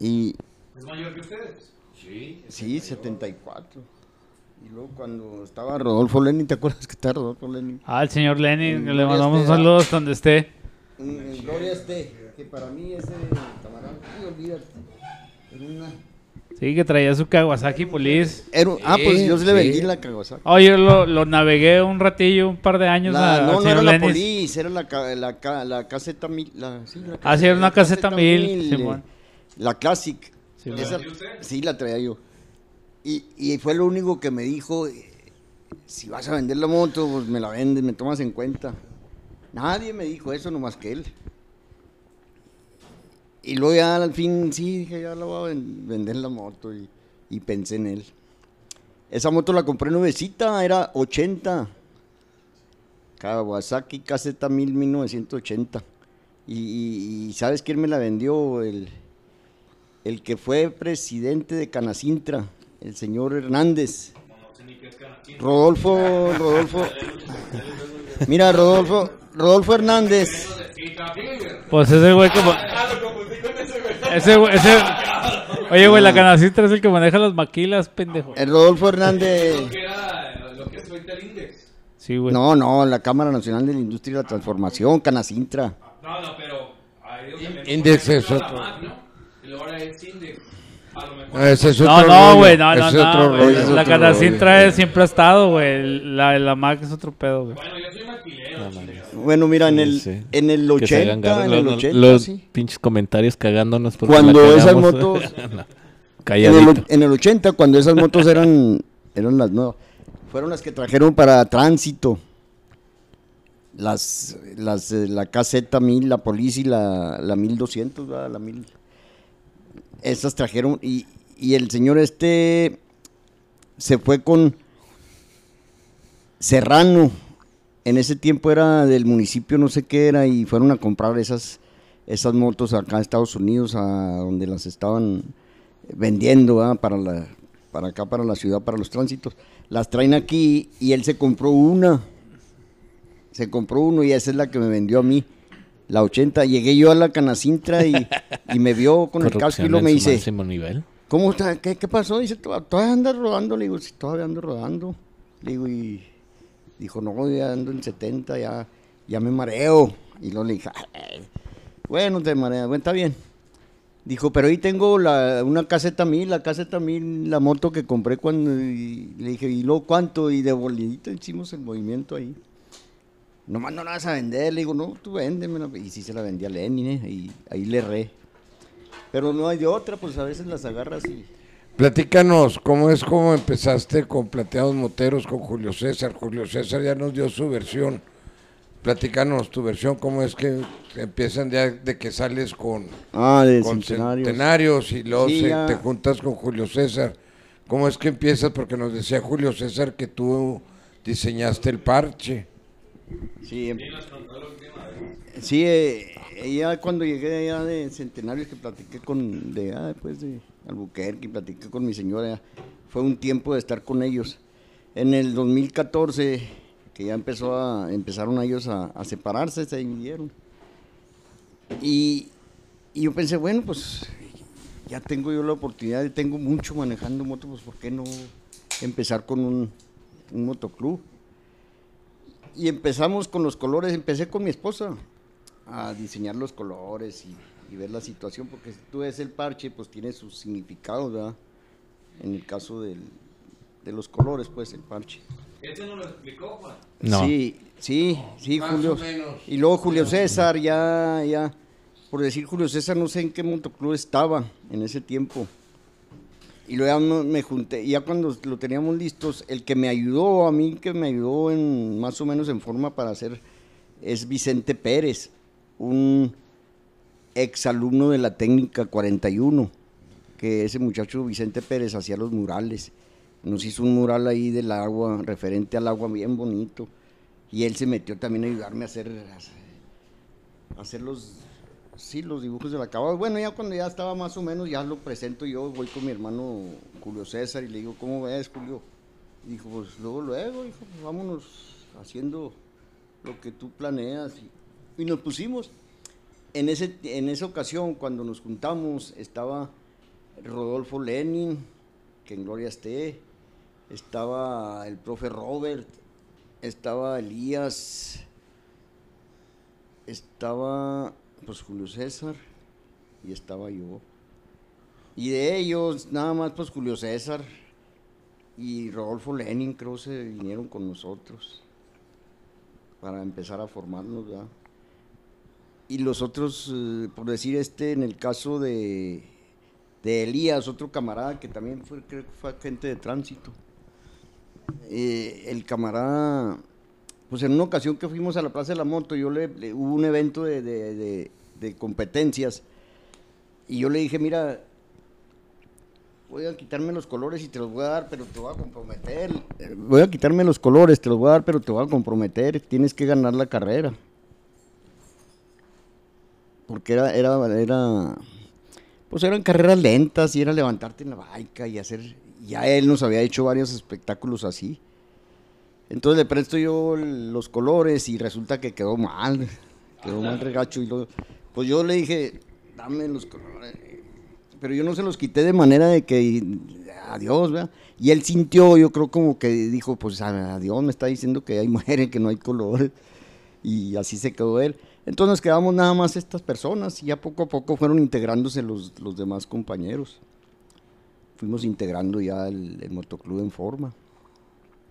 Y ¿Es mayor que ustedes? Sí. sí, 74. Y luego cuando estaba Rodolfo Lenin, ¿te acuerdas que estaba Rodolfo Lenin? Ah, el señor Lenin, le mandamos un saludo hasta donde esté. En Gloria esté, que para mí ese camarada, sí, olvídate. Era una... Sí, que traía su Kawasaki Police. era un- ah, pues yo se le Sí. vendí la Kawasaki. Oh, yo lo, lo navegué un ratillo, un par de años La- a- al no, no señor era la. Police, era la, ca- la, ca- la caseta mil. La, sí, la Ah, sí, era una la caseta mil, eh. La Classic. Sí, ¿La sí, la traía yo. Y, y fue lo único que me dijo, eh, si vas a vender la moto, pues me la vendes, me tomas en cuenta. Nadie me dijo eso, nomás que él. Y luego ya al fin, sí, dije, ya la voy a ven- vender la moto y, pensé en él. Esa moto la compré nuevecita, era 80. Kawasaki Caseta 1000 1980. Y, y- y ¿sabes quién me la vendió? El, el que fue presidente de Canacintra, el señor Hernández. Rodolfo, Rodolfo. Mira, Rodolfo, Rodolfo Hernández. Pues ese güey como... Ese, güey- ese... Oye, güey, la canacitra es el que maneja las maquilas, pendejo. El Rodolfo Hernández. lo que es Index. Sí, güey. No, no, la Cámara Nacional de la Industria y la Transformación, Canacintra. No, no, pero Index es ejemplo, otro. la Mac, ¿no? Y luego ahora es Index. A lo mejor. Ah, Ese es No, otro no, rollo, güey, no, no, otro no, rollo, La canacintra siempre ha estado, güey. La, la Mac es otro pedo, güey. Bueno, yo soy maquilero. chingada. Bueno, mira, en el, Sí. en el Que se hagan 80, garras, en el los, 80, los sí. pinches comentarios cagándonos porque Cuando la esas motos- [LAUGHS] No, En el, en el 80, cuando esas motos eran, eran las nuevas, fueron las que trajeron para tránsito. Las, las, eh, la KZ1000, la Police y la, la 1200, ¿verdad? la 1000. Esas trajeron, y, y el señor este se fue con Serrano. En ese tiempo era del municipio, no sé qué era, y fueron a comprar esas, esas motos acá a Estados Unidos, a donde las estaban vendiendo ¿verdad? para la para acá para la ciudad para los tránsitos las traen aquí y él se compró una se compró uno y esa es la que me vendió a mí la 80 llegué yo a la canacintra y, [LAUGHS] y me vio con el casco y lo me dice nivel. ¿cómo está? ¿Qué, qué pasó? Dice, "Tod- todavía andas rodando, le digo, sí, todavía ando rodando. Le digo, y dijo, no, ya ando en 70, ya, ya me mareo. Y luego le dije, "Ay, bueno, te mareas, bueno, está bien. Dijo, pero ahí tengo la, una caseta mil, la caseta mil, la moto que compré cuando, y le dije, ¿y luego cuánto? Y de bolidito hicimos el movimiento ahí. Nomás no la vas a vender, le digo, no, tú véndemela. Y sí se la vendí a Lenin, ¿eh? y ahí le re. Pero no hay de otra, pues a veces las agarras y... Platícanos, ¿cómo es cómo empezaste con Plateados Moteros con Julio César? Julio César ya nos dio su versión. Platícanos tu versión, ¿cómo es que empiezan ya de que sales con, Ah, de con centenarios. centenarios y luego Sí, se- te juntas con Julio César? ¿Cómo es que empiezas? Porque nos decía Julio César que tú diseñaste el parche. Sí, em- sí eh, ya cuando llegué allá de Centenarios que platiqué con, de allá después de Albuquerque, platiqué con mi señora, fue un tiempo de estar con ellos. En el 2014, que ya empezó a, empezaron ellos a, separarse, se dividieron. Y, y yo pensé, bueno, pues ya tengo yo la oportunidad, y tengo mucho manejando moto, pues ¿por qué no empezar con un, un motoclub? Y empezamos con los colores, empecé con mi esposa a diseñar los colores y, y ver la situación, porque si tú ves el parche, pues tiene sus significados, ¿verdad? En el caso del- de los colores, pues el parche. Este no lo explicó, Juan. No. Sí, sí, sí, Más Julio. o menos. Y luego Julio César, ya, ya, por decir Julio César, no sé en qué motoclub estaba en ese tiempo. Y luego ya me junté, y ya cuando lo teníamos listos, el que me ayudó, a mí que me ayudó en más o menos en forma para hacer, es Vicente Pérez, un exalumno de la técnica 41, que ese muchacho Vicente Pérez hacía los murales. Nos hizo un mural ahí del agua, referente al agua bien bonito. Y él se metió también a ayudarme a hacer, hacer los, sí, los dibujos del acabado. Bueno, ya cuando ya estaba más o menos, ya lo presento yo, voy con mi hermano Julio César y le digo, ¿cómo ves, Julio? Y dijo, pues luego, luego, dijo, pues vámonos haciendo lo que tú planeas. Y nos pusimos. En, ese, en esa ocasión, cuando nos juntamos, estaba Rodolfo Lenin, que en gloria esté, estaba el profe Robert, estaba Elías, estaba pues Julio César y estaba yo. Y de ellos, nada más pues Julio César y Rodolfo Lenin creo se vinieron con nosotros para empezar a formarnos, ¿verdad? Y los otros, eh, por decir este, en el caso de, de Elías, otro camarada que también fue, creo que fue agente de tránsito. Eh, el camarada, pues en una ocasión que fuimos a la Plaza de la Moto, yo le, hubo un evento de, de- de- competencias y yo le dije, mira, voy a quitarme los colores y te los voy a dar, pero te voy a comprometer. Voy a quitarme los colores, te los voy a dar, pero te voy a comprometer, tienes que ganar la carrera. Porque era, era, era, pues eran carreras lentas y era levantarte en la baica y hacer, ya él nos había hecho varios espectáculos así. Entonces le presto yo los colores y resulta que quedó mal, [LAUGHS] quedó mal regacho y luego, pues yo le dije, dame los colores, pero yo no se los quité de manera de que adiós, ¿verdad? Y él sintió, yo creo como que dijo, pues adiós, me está diciendo que hay [LAUGHS] muere, que no hay color. Y así se quedó él. Entonces quedamos nada más estas personas y ya poco a poco fueron integrándose los, los demás compañeros. Fuimos integrando ya el, el motoclub en forma.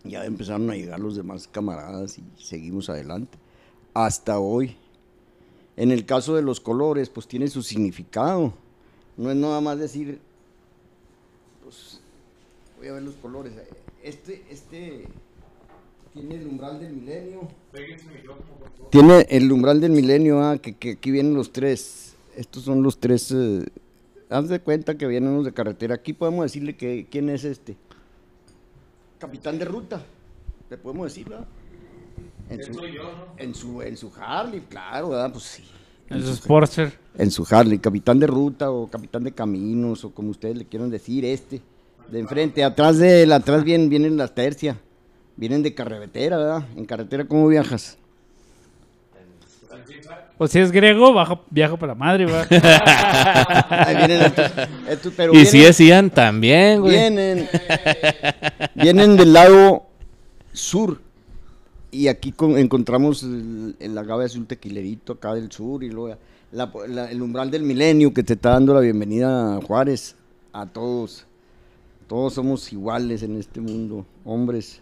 Ya empezaron a llegar los demás camaradas y seguimos adelante. Hasta hoy. En el caso de los colores, pues tiene su significado. No es nada más decir, pues, voy a ver los colores. Este, este tiene el umbral del milenio. Tiene el umbral del milenio, ah, que, que aquí vienen los tres. Estos son los tres. eh, haz de cuenta que vienen los de carretera. Aquí podemos decirle que quién es este. Capitán de ruta. Le podemos decir, ¿verdad? En Él su, soy yo, ¿no? en su, en su Harley, claro, ¿verdad? Pues sí. En su Sportster. En su Harley, capitán de ruta o capitán de caminos o como ustedes le quieran decir, este. De enfrente, atrás de él, atrás vienen, vienen las tercias. Vienen de carretera, ¿verdad? En carretera, ¿cómo viajas? O si es griego, bajo, viajo para la madre, [LAUGHS] pero Y vienen- si es Ian también, güey. Vienen, vienen del lado sur. Y aquí con- encontramos el, el agave azul tequilerito acá del sur. Y luego la- la- el umbral del milenio que te está dando la bienvenida a Juárez. A todos. Todos somos iguales en este mundo, hombres.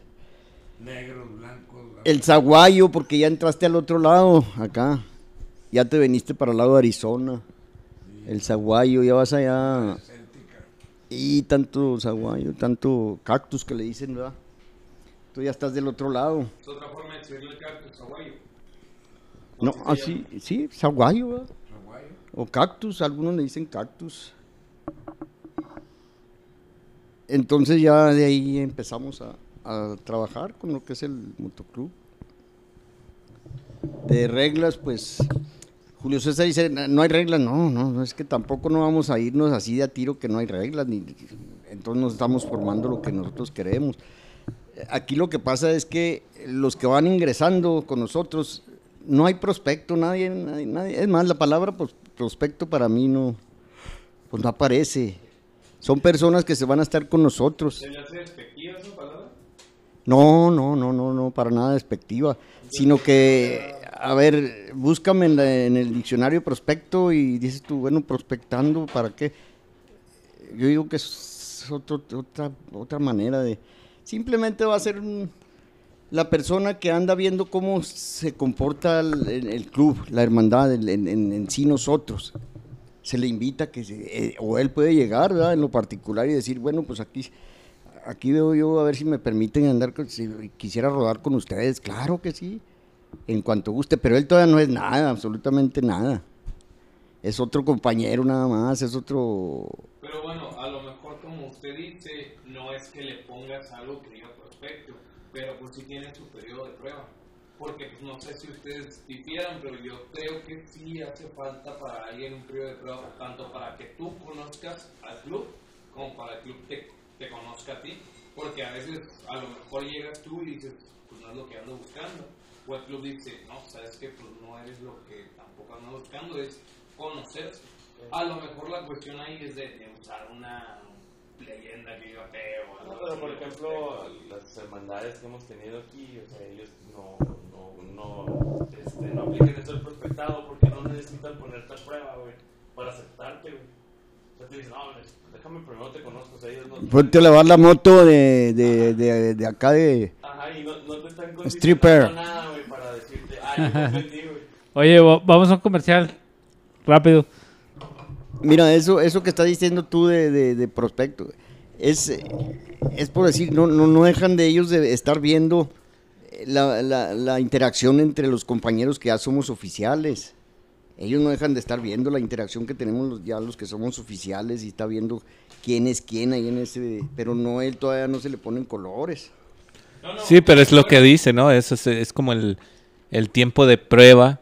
Negros, blancos. El zaguayo, porque ya entraste al otro lado, acá. Ya te veniste para el lado de Arizona. El zaguayo, ya vas allá. Y tanto zaguayo, tanto cactus que le dicen, ¿verdad? Tú ya estás del otro lado. Es otra forma de decirle cactus aguayo. No, así, sí, zaguayo, ¿verdad? O cactus, algunos le dicen cactus. Entonces ya de ahí empezamos a, a trabajar con lo que es el motoclub. De reglas, pues Julio César dice, no hay reglas, no, no, es que tampoco no vamos a irnos así de a tiro que no hay reglas, ni, entonces nos estamos formando lo que nosotros queremos. Aquí lo que pasa es que los que van ingresando con nosotros, no hay prospecto, nadie, nadie, nadie- es más, la palabra pues, prospecto para mí no, pues no aparece. Son personas que se van a estar con nosotros. ¿Se le hace despectiva esa palabra? No, no, no, no, no, para nada despectiva, sino que, a ver, búscame en, la- el diccionario prospecto y dices tú, bueno, prospectando, ¿para qué? Yo digo que es otro- otra, otra manera de... Simplemente va a ser la persona que anda viendo cómo se comporta el, el- club, la hermandad, el- en sí nosotros. Se le invita que, se- eh, o él puede llegar, ¿verdad? En lo particular y decir, bueno, pues aquí aquí veo yo a ver si me permiten andar, si quisiera rodar con ustedes, claro que sí, en cuanto guste, pero él todavía no es nada, absolutamente nada. Es otro compañero nada más, es otro... Pero bueno, a lo mejor como usted dice, no es que le pongas algo que diga prospecto, pero pues sí tiene su periodo de prueba. Porque pues no sé si ustedes difieran, pero yo creo que sí hace falta para alguien un periodo de prueba, tanto para que tú conozcas al club, como para el club te, te conozca a ti. Porque a veces a lo mejor llegas tú y dices, pues no es lo que ando buscando. O el club dice, no, sabes que pues no eres lo que tampoco ando buscando, es conocerse. A lo mejor la cuestión ahí es de, de usar una leyenda que diga feo o algo No, pero por ejemplo, las hermandades que hemos tenido aquí, o sea, ellos no, no, no, este, no aplican eso prospectado porque no necesitan ponerte a prueba, güey, para aceptarte, güey. No, les- déjame primero te conozco, o sea, ellos no... Ponte a lavar la moto de, de, de, de acá de... Ajá, y no, no te están Stripper. nada, güey, para decirte, ti. [LAUGHS] Oye, va- vamos a un comercial. Rápido. Mira, eso, eso que estás diciendo tú de, de, de prospecto, es, es por decir, no, no, no dejan de ellos de estar viendo la, la, la interacción entre los compañeros que ya somos oficiales. Ellos no dejan de estar viendo la interacción que tenemos los- ya los que somos oficiales y está viendo quién es quién ahí en ese... Pero no, él todavía no se le ponen colores. Sí, pero es lo que dice, ¿no? Eso es, es como el, el tiempo de prueba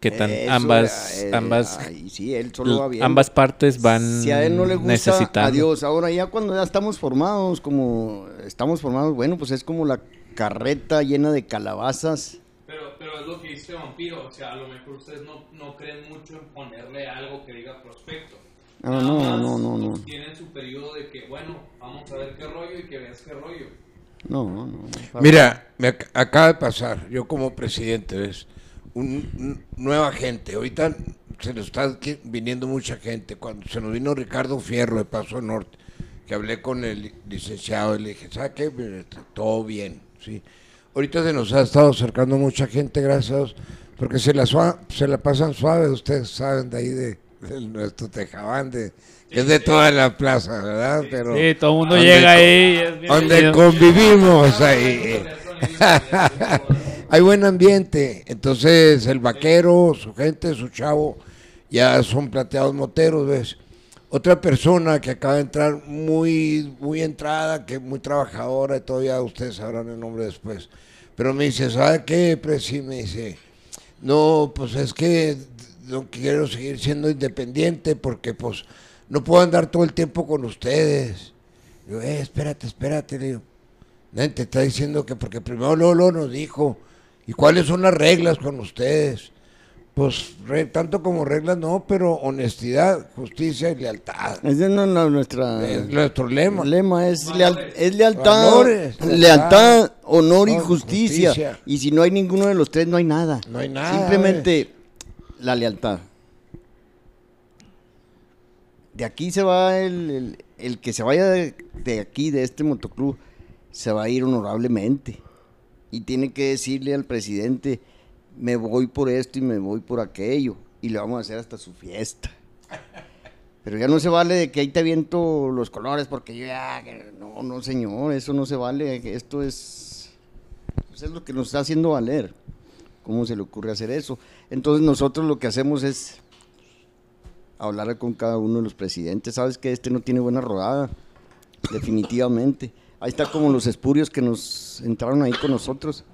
que tan Eso, ambas eh, ambas ay, sí, él solo va bien. ambas partes van Si a él no le gusta, necesitando. adiós. Ahora ya cuando ya estamos formados, como estamos formados, bueno, pues es como la carreta llena de calabazas. Pero, es lo que dice Vampiro, o sea, a lo mejor ustedes no, no creen mucho en ponerle algo que diga prospecto. No, Nada no, más no, no, no. Tienen su periodo de que, bueno, vamos a ver qué rollo y que veas qué rollo. No, no, no. Mira, me ac- acaba de pasar, yo como presidente, ¿ves? Un, un- nueva gente. Ahorita se nos está viniendo mucha gente. Cuando se nos vino Ricardo Fierro de Paso Norte, que hablé con el licenciado y le dije, ¿sabe qué? Todo bien, ¿sí? Ahorita se nos ha estado acercando mucha gente, gracias a Dios, porque se la, sua- se la pasan suave, ustedes saben, de ahí de, de nuestro Tejabán, de, que es de toda la plaza, ¿verdad? Pero Sí, todo el mundo donde llega ahí. es donde convivimos ahí. Hay buen ambiente. Entonces, el vaquero, su gente, su chavo, ya son plateados moteros, ¿ves? Otra persona que acaba de entrar muy, muy entrada, que muy trabajadora, y todavía ustedes sabrán el nombre después. Pero me dice, ¿sabe qué, Presi? Me dice, no, pues es que no quiero seguir siendo independiente porque pues no puedo andar todo el tiempo con ustedes. Digo, eh, espérate, espérate, le digo. Nadie te está diciendo que porque primero Lolo nos dijo, ¿y cuáles son las reglas con ustedes? Pues re- tanto como reglas no, pero honestidad, justicia y lealtad. Ese no es nuestra... Es nuestro lema. El lema es, leal- es lealtad, Valores, lealtad, lealtad, honor y justicia. justicia. Y si no hay ninguno de los tres, no hay nada. No hay nada, Simplemente la lealtad. De aquí se va el, el- el que se vaya de, de aquí, de este motoclub, se va a ir honorablemente. Y tiene que decirle al presidente, me voy por esto y me voy por aquello. Y le vamos a hacer hasta su fiesta. [LAUGHS] Pero ya no se vale de que ahí te aviento los colores porque yo ya... No, no señor, eso no se vale. Esto es... Eso es lo que nos está haciendo valer. ¿Cómo se le ocurre hacer eso? Entonces nosotros lo que hacemos es hablar con cada uno de los presidentes. Sabes que este no tiene buena rodada, definitivamente. Ahí está como los espurios que nos entraron ahí con nosotros.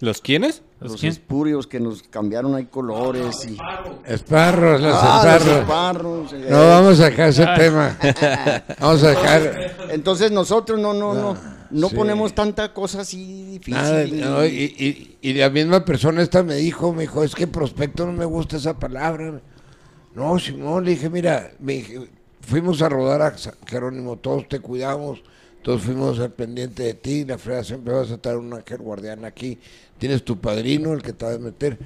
¿Los quiénes? ¿Los Los quién? espurios que nos cambiaron ahí colores. y... Esparros, los Ah, los esparros. esparros, eh. No vamos a dejar ese tema. [LAUGHS] Vamos a dejar Entonces nosotros no, no, no, no sí. ponemos tanta cosa así difícil. nada. no, y, y- y la misma persona esta me dijo, me dijo, es que prospecto no me gusta esa palabra. No, Simón, le dije, mira, me dije, fuimos a rodar a San Jerónimo, todos te cuidamos, todos fuimos al pendiente de ti, la frega siempre vas a estar un ángel guardián aquí, tienes tu padrino, el que te va a meter,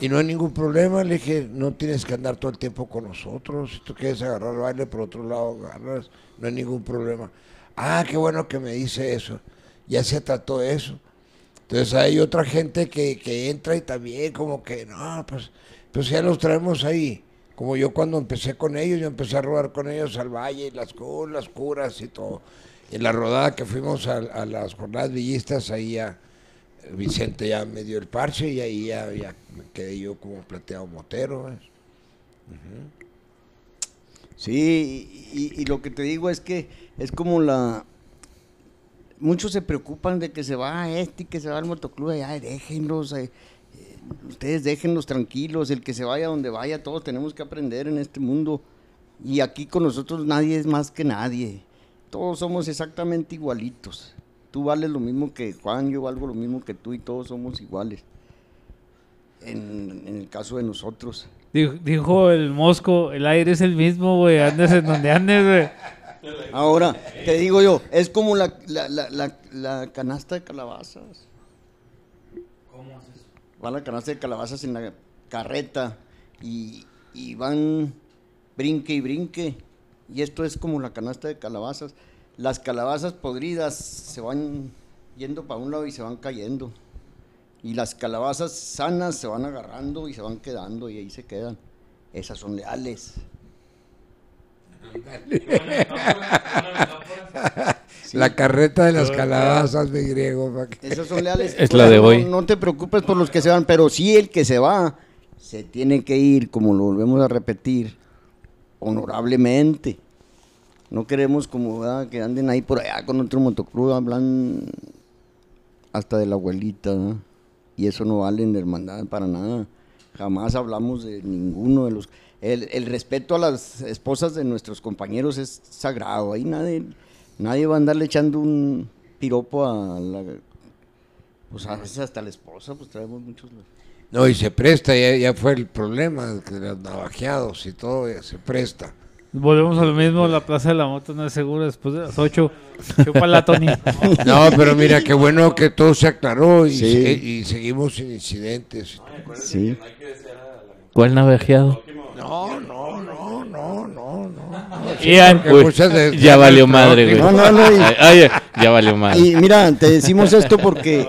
y no hay ningún problema, le dije, no tienes que andar todo el tiempo con nosotros, si tú quieres agarrar baile por otro lado, agarras, no hay ningún problema. Ah, qué bueno que me dice eso, ya se trató eso. Entonces hay otra gente que, que entra y también como que, no, pues, pues ya los traemos ahí. Como yo cuando empecé con ellos, yo empecé a rodar con ellos al valle, las, las curas y todo. En la rodada que fuimos a, las jornadas villistas, ahí ya Vicente ya me dio el parche y ahí ya, me quedé yo como plateado motero. ¿ves? Sí, y, lo que te digo es que es como la... Muchos se preocupan de que se va este y que se va al motoclub allá, déjenlos, eh, ustedes déjenlos tranquilos, el que se vaya donde vaya, todos tenemos que aprender en este mundo. Y aquí con nosotros nadie es más que nadie, todos somos exactamente igualitos. Tú vales lo mismo que Juan, yo valgo lo mismo que tú y todos somos iguales. En, en el caso de nosotros. Dijo, dijo el Mosco, el aire es el mismo, güey. Andes en donde andes, güey. Ahora, te digo yo, es como la, la, la, la, la canasta de calabazas. ¿Cómo haces? Va la canasta de calabazas en la carreta y, y van brinque y brinque. Y esto es como la canasta de calabazas. Las calabazas podridas se van yendo para un lado y se van cayendo. Y las calabazas sanas se van agarrando y se van quedando y ahí se quedan. Esas son leales. [LAUGHS] La carreta de las calabazas, mi griego. Esos son leales. Es la de No- hoy. No, te preocupes por los que se van, pero sí el que se va, se tiene que ir, como lo volvemos a repetir, honorablemente. No queremos como ¿verdad? que anden ahí por allá con otro motoclub, hablan hasta de la abuelita, ¿verdad? Y eso no vale en la hermandad para nada. Jamás hablamos de ninguno de los... El, el respeto a las esposas de nuestros compañeros es sagrado. Ahí nadie, nadie va a andarle echando un piropo a la... Pues a veces hasta la esposa, pues traemos muchos... No, y se presta, ya, ya fue el problema, que los navajeados y todo, ya se presta. Volvemos a lo mismo, la plaza de la moto no es segura después de las 8. Chúpala, Tony. [LAUGHS] No, pero mira, qué bueno que todo se aclaró y, Sí. se- y seguimos sin incidentes. Sí. ¿Cuál navejeado? No, no, no, no, no, no. De- ya valió madre, güey. No, no, no, y- Ay, ay, ya valió madre. Y mira, te decimos esto porque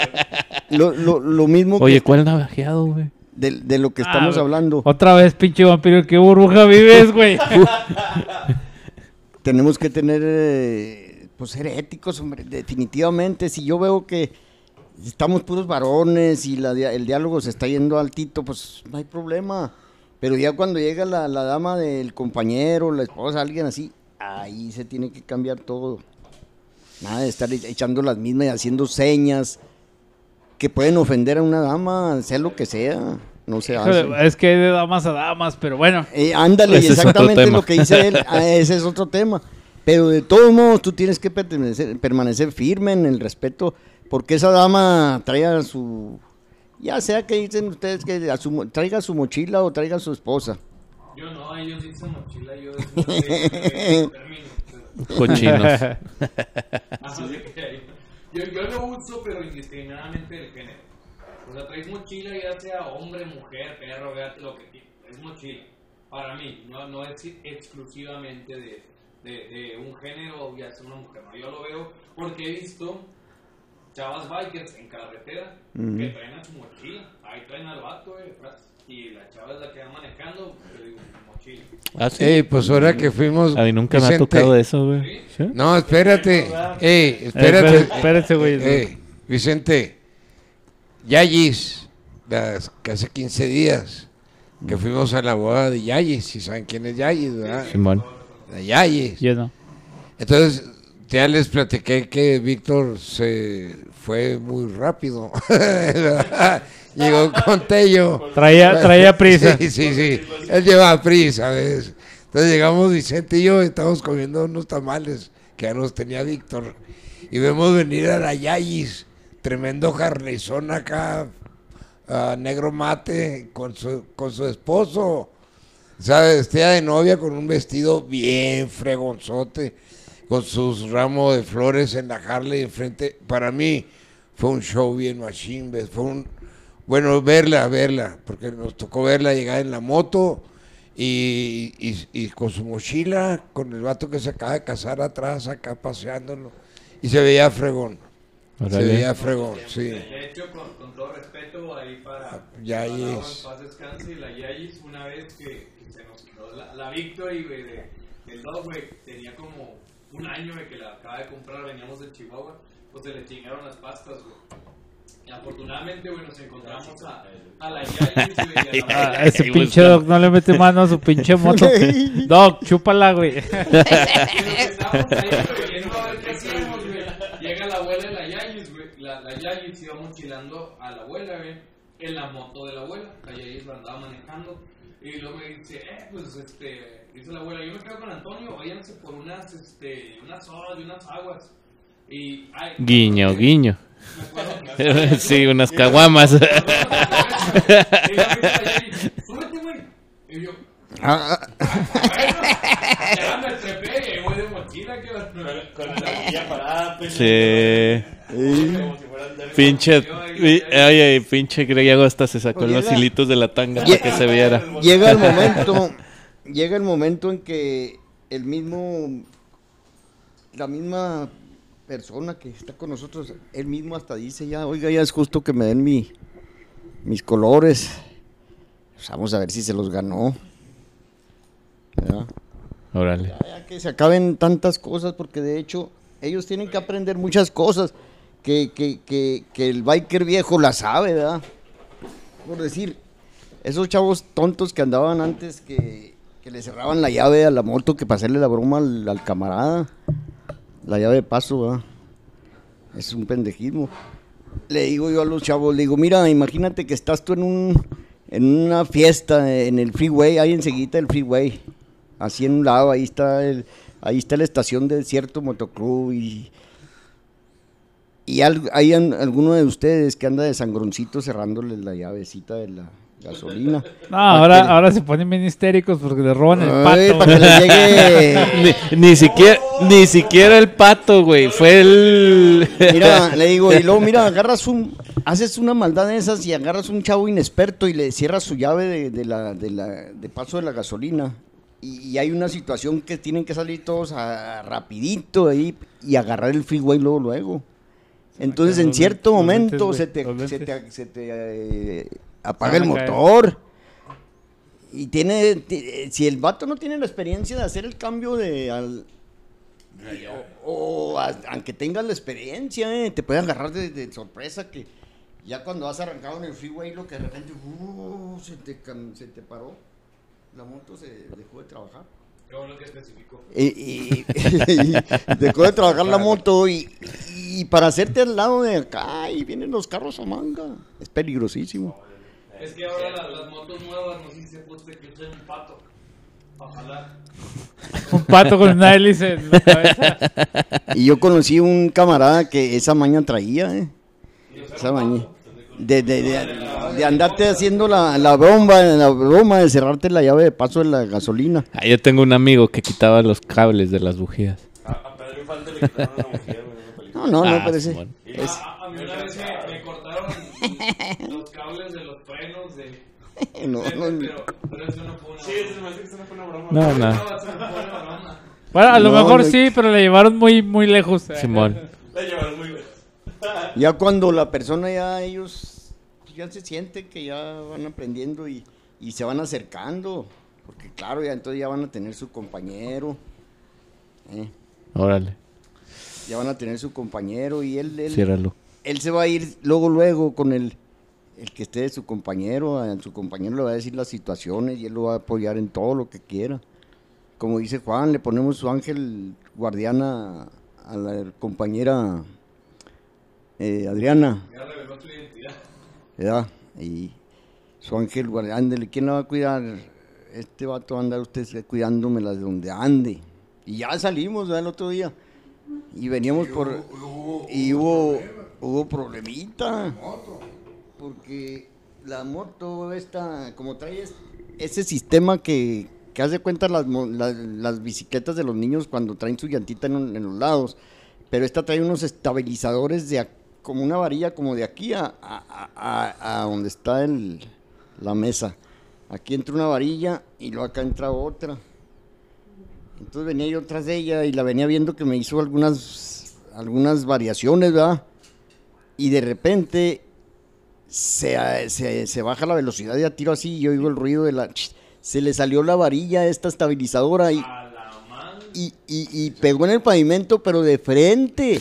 [LAUGHS] lo, lo, lo mismo que Oye, ¿cuál navejeado, güey? De, de lo que estamos Ah, hablando, Otra vez, pinche vampiro, ¿qué burbuja vives, güey? [LAUGHS] tenemos que tener, eh, pues ser éticos, hombre, definitivamente. Si yo veo que estamos puros varones y la el diálogo se está yendo altito, pues no hay problema. Pero ya cuando llega la, la dama del compañero, la esposa, alguien así, ahí se tiene que cambiar todo. Nada de estar e- echando las mismas y haciendo señas que pueden ofender a una dama, sea lo que sea. No se hace. Es que hay de damas a damas, pero bueno. Eh, ándale, Ese exactamente lo que dice él. [LAUGHS] ah, ese es otro tema. Pero de todos modos, tú tienes que permanecer, permanecer firme en el respeto, porque esa dama traiga su. Ya sea que dicen ustedes que a su mo- traiga su mochila o traiga su esposa. Yo no, ellos dicen mochila, yo es un término. pero- Cochinos. [LAUGHS] Yo, yo lo uso, pero indiscriminadamente del género. O sea, traes mochila, ya sea hombre, mujer, perro, gato, lo que quieras. Es mochila. Para mí, no, no es exclusivamente de, de, de un género o ya sea una mujer. No, yo lo veo porque he visto chavas bikers en carretera que traen a su mochila. Ahí traen al vato, eh. Y la chava es la que va manejando, yo digo, mochila. Ah, sí. Ey, pues ahora que fuimos. A mí nunca me ha tocado eso, güey. ¿Sí? No, espérate. Ey, Eh, espérate. espérate, espérate, güey. Ey, Vicente, Yayis, las- que hace 15 días que fuimos a la boda de Yayis, si saben quién es Yayis, ¿verdad? Simón. La Yayis. Yo no. Entonces, ya les platiqué que Víctor se fue muy rápido. [LAUGHS] Llegó con Tello. Traía, traía prisa. [LAUGHS] Sí, sí, sí. Él lleva prisa, ¿ves? Entonces llegamos Vicente y yo, estamos comiendo unos tamales que ya nos tenía Víctor. Y vemos venir a la Yayis, tremendo carnezón acá, ah, negro mate, con su, con su esposo. ¿Sabes? Vestida de novia con un vestido bien fregonzote, con sus ramos de flores en la Harley enfrente. Para mí fue un show bien machine, ¿ves? Fue un, bueno, verla, verla, porque nos tocó verla llegar en la moto y, y- y con su mochila, con el vato que se acaba de casar atrás, acá paseándolo. Y se veía fregón. Se veía fregón, sí. De hecho, con, con todo respeto, ahí para Yayis. para Laura, en paz descanse, y la Yayis, una vez que, que se nos quedó la, la Victory, güey, de, del dog, güey, tenía como un año de que la acaba de comprar, veníamos de Chihuahua, pues se le chingaron las pastas, güey. Y afortunadamente, güey, nos encontramos a, a la Yayis, güey, la [LAUGHS] Ah, ese pinche Doc no le mete mano a su pinche moto. [LAUGHS] Doc, chúpala, güey. [LAUGHS] Y nos estábamos ahí, güey, viendo a ver qué hacíamos, güey. Llega la abuela de la Yayis, güey. La, la Yayis iba mochilando a la abuela, güey. En la moto de la abuela. La Yayis la andaba manejando. Y luego me dice, eh, pues, este, dice la abuela, yo me quedo con Antonio, váyanse por unas, este, unas sodas y unas aguas. Y, ay, Guiño, guiño. [LAUGHS] sí, unas caguamas. [LAUGHS] Súbete, güey. Y yo, Ah, bueno, ya me trepé, y voy de mochila, que Con la guía parada, pues. Sí. Pinche. ay, pinche griego hasta se sacó Oye, los hilitos de la tanga para que se viera. llega el [LAUGHS] momento, llega el momento en que el mismo, la misma persona que está con nosotros, él mismo hasta dice ya, oiga, ya es justo que me den mi, mis colores. Pues vamos a ver si se los ganó. ¿verdad? Órale. Ya, ya que se acaben tantas cosas, porque de hecho ellos tienen que aprender muchas cosas que, que, que, que el biker viejo la sabe, ¿verdad? Por decir, esos chavos tontos que andaban antes que, que le cerraban la llave a la moto, que para hacerle la broma al, camarada, la llave de paso, ¿verdad? Es un pendejismo. Le digo yo a los chavos, le digo, mira, imagínate que estás tú en un, en una fiesta en el freeway, ahí enseguida el freeway. Así en un lado, ahí está el, ahí está la estación de cierto motoclub y y hay an- alguno de ustedes que anda de sangroncito cerrándole la llavecita de la gasolina. No, ahora, ahora se ponen bien histéricos porque le roban el Ay, pato. para que le llegue. [LAUGHS] Ni, ni siquiera, ni siquiera el pato, güey. Fue el. Mira, [LAUGHS] le digo, y luego, mira, agarras un, haces una maldad de esas y agarras un chavo inexperto y le cierras su llave de, de la, de, la, de paso de la gasolina. Y, y hay una situación que tienen que salir todos a, rapidito ahí y agarrar el freeway luego, luego. Entonces, en cierto momento se te, se te, se te, eh, apaga el motor. Y tiene, ti- si el vato no tiene la experiencia de hacer el cambio de al, o, o a- aunque tengas la experiencia, eh, te puede agarrar de, de sorpresa que ya cuando has arrancado en el freeway, lo que de repente uh, se, te, se te paró, la moto se dejó de trabajar. Bueno que. Y, y- [LAUGHS] y dejó de trabajar la moto y, y para hacerte al lado de acá y vienen los carros a manga. Es peligrosísimo. Es que ahora las, las motos nuevas, no sé si se puede que usen un pato. Para jalar. Un pato con una hélice en la cabeza. Y yo conocí un camarada que esa maña traía, ¿eh? Esa maña. De, de, de, de andarte haciendo la, la broma, la broma de cerrarte la llave de paso de la gasolina. Ah, yo tengo un amigo que quitaba los cables de las bujías. A, a Pedro Infante le quitaron la mujer, güey, en una. No, no, Ah, no parece. Simón. Y a, a- a mí una vez me, me cortaron [LAUGHS] los cables de los frenos de... [LAUGHS] No, de- no, pero, pero eso no fue una Sí, eso me hace que eso no fue una broma. No, no. No, no una. Bueno, a lo No, mejor no. sí, pero le llevaron muy, muy lejos. Simón. La llevaron muy lejos. Ya cuando la persona ya ellos ya se siente que ya van aprendiendo y, y se van acercando, porque claro, ya entonces ya van a tener su compañero, ¿eh? Órale, ya van a tener su compañero y él, él, ciérralo. él se va a ir luego, luego con el, el que esté de su compañero, a su compañero le va a decir las situaciones y él lo va a apoyar en todo lo que quiera. Como dice Juan, le ponemos su ángel guardiana a la compañera eh, Adriana. Ya reveló su identidad. ¿Verdad? Y su ángel guardián, ándele, ¿quién la va a cuidar? Este vato va a andar usted cuidándomela de donde ande. Y ya salimos ¿verdad? el otro día. Y veníamos por... y hubo, hubo problemita. Porque la moto esta, como trae es- ese sistema que, que hace cuenta las, las, las bicicletas de los niños cuando traen su llantita en, en los lados. Pero esta trae unos estabilizadores de ac- como una varilla como de aquí a, a- a- a- donde está el, la mesa. Aquí entra una varilla y luego acá entra otra. Entonces venía yo tras de ella y la venía viendo que me hizo algunas, algunas variaciones, ¿verdad? Y de repente se, se, se baja la velocidad de a tiro así y yo oigo el ruido de la... Se le salió la varilla esta estabilizadora y, y, y- y pegó en el pavimento, pero de frente.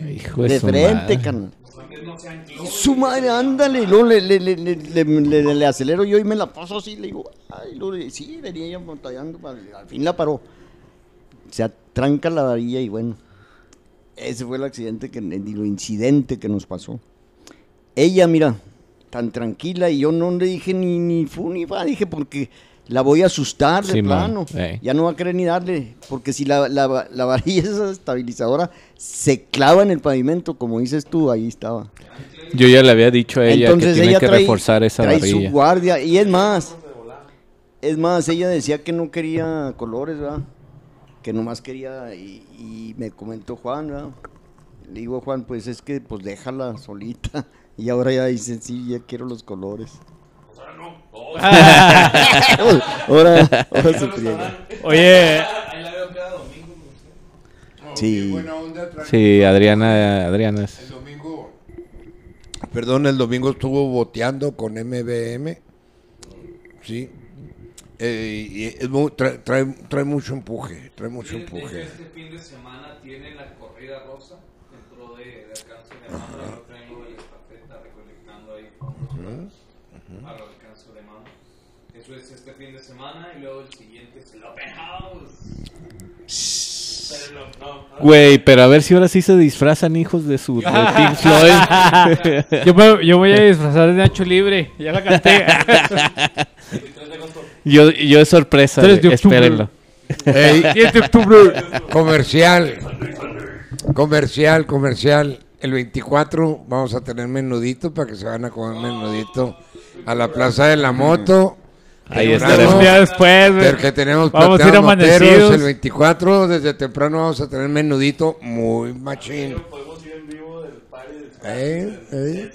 Hijo de, De su frente, madre. carnal. Su madre, ándale. Y luego le, le, le, le, le- le- le acelero yo y me la paso así. Le digo, ay, luego sí, venía ella batallando. pa- Al fin la paró. Se atranca la varilla y bueno. Ese fue el accidente, que, el incidente que nos pasó. Ella, mira, tan tranquila y yo no le dije ni, ni fu ni fa. Dije, porque la voy a asustar de plano. Ya no va a querer ni darle. Porque si la, la, la varilla [LAUGHS] esa estabilizadora se clava en el pavimento, como dices tú, ahí estaba. Yo ya le había dicho a ella que tiene que trae- reforzar esa trae varilla. su guardia. Y es más, es más, ella decía que no quería colores, ¿verdad? Que nomás quería, y, y me comentó Juan, ¿verdad? Le digo, Juan, pues es que pues déjala solita. [LAUGHS] Y ahora ya dice, sí, ya quiero los colores. [LAUGHS] ahora, ahora se friega. Oye, Ahí la veo cada domingo. sé. Sí. Buena onda. Sí, Adriana, Adriana es- El domingo, perdón, el domingo estuvo boteando con MBM. Sí. Eh, y es muy- trae, trae, trae mucho empuje, trae mucho empuje. Este fin de semana tiene la corrida rosa dentro de, de alcance de mano. Yo tengo de la estafeta recolectando ahí fondos alcance de mano. Eso es este fin de semana y luego el siguiente es el Open House. Güey, pero a ver si ahora sí se disfrazan hijos de su de [LAUGHS] Pink Floyd. Yo, me, yo voy a disfrazar de Nacho Libre. Ya la canté. [LAUGHS] Yo, yo es sorpresa, de espérenlo. Ey, 10 de octubre. comercial, comercial, comercial. El 24 vamos a tener menudito para que se van a comer menudito a la Plaza de la Moto. Ahí estaremos. Ya después. Porque tenemos Vamos a ir amanecidos. el 24, desde temprano vamos a tener menudito muy machín. Podemos ir en vivo del party Eh, eh.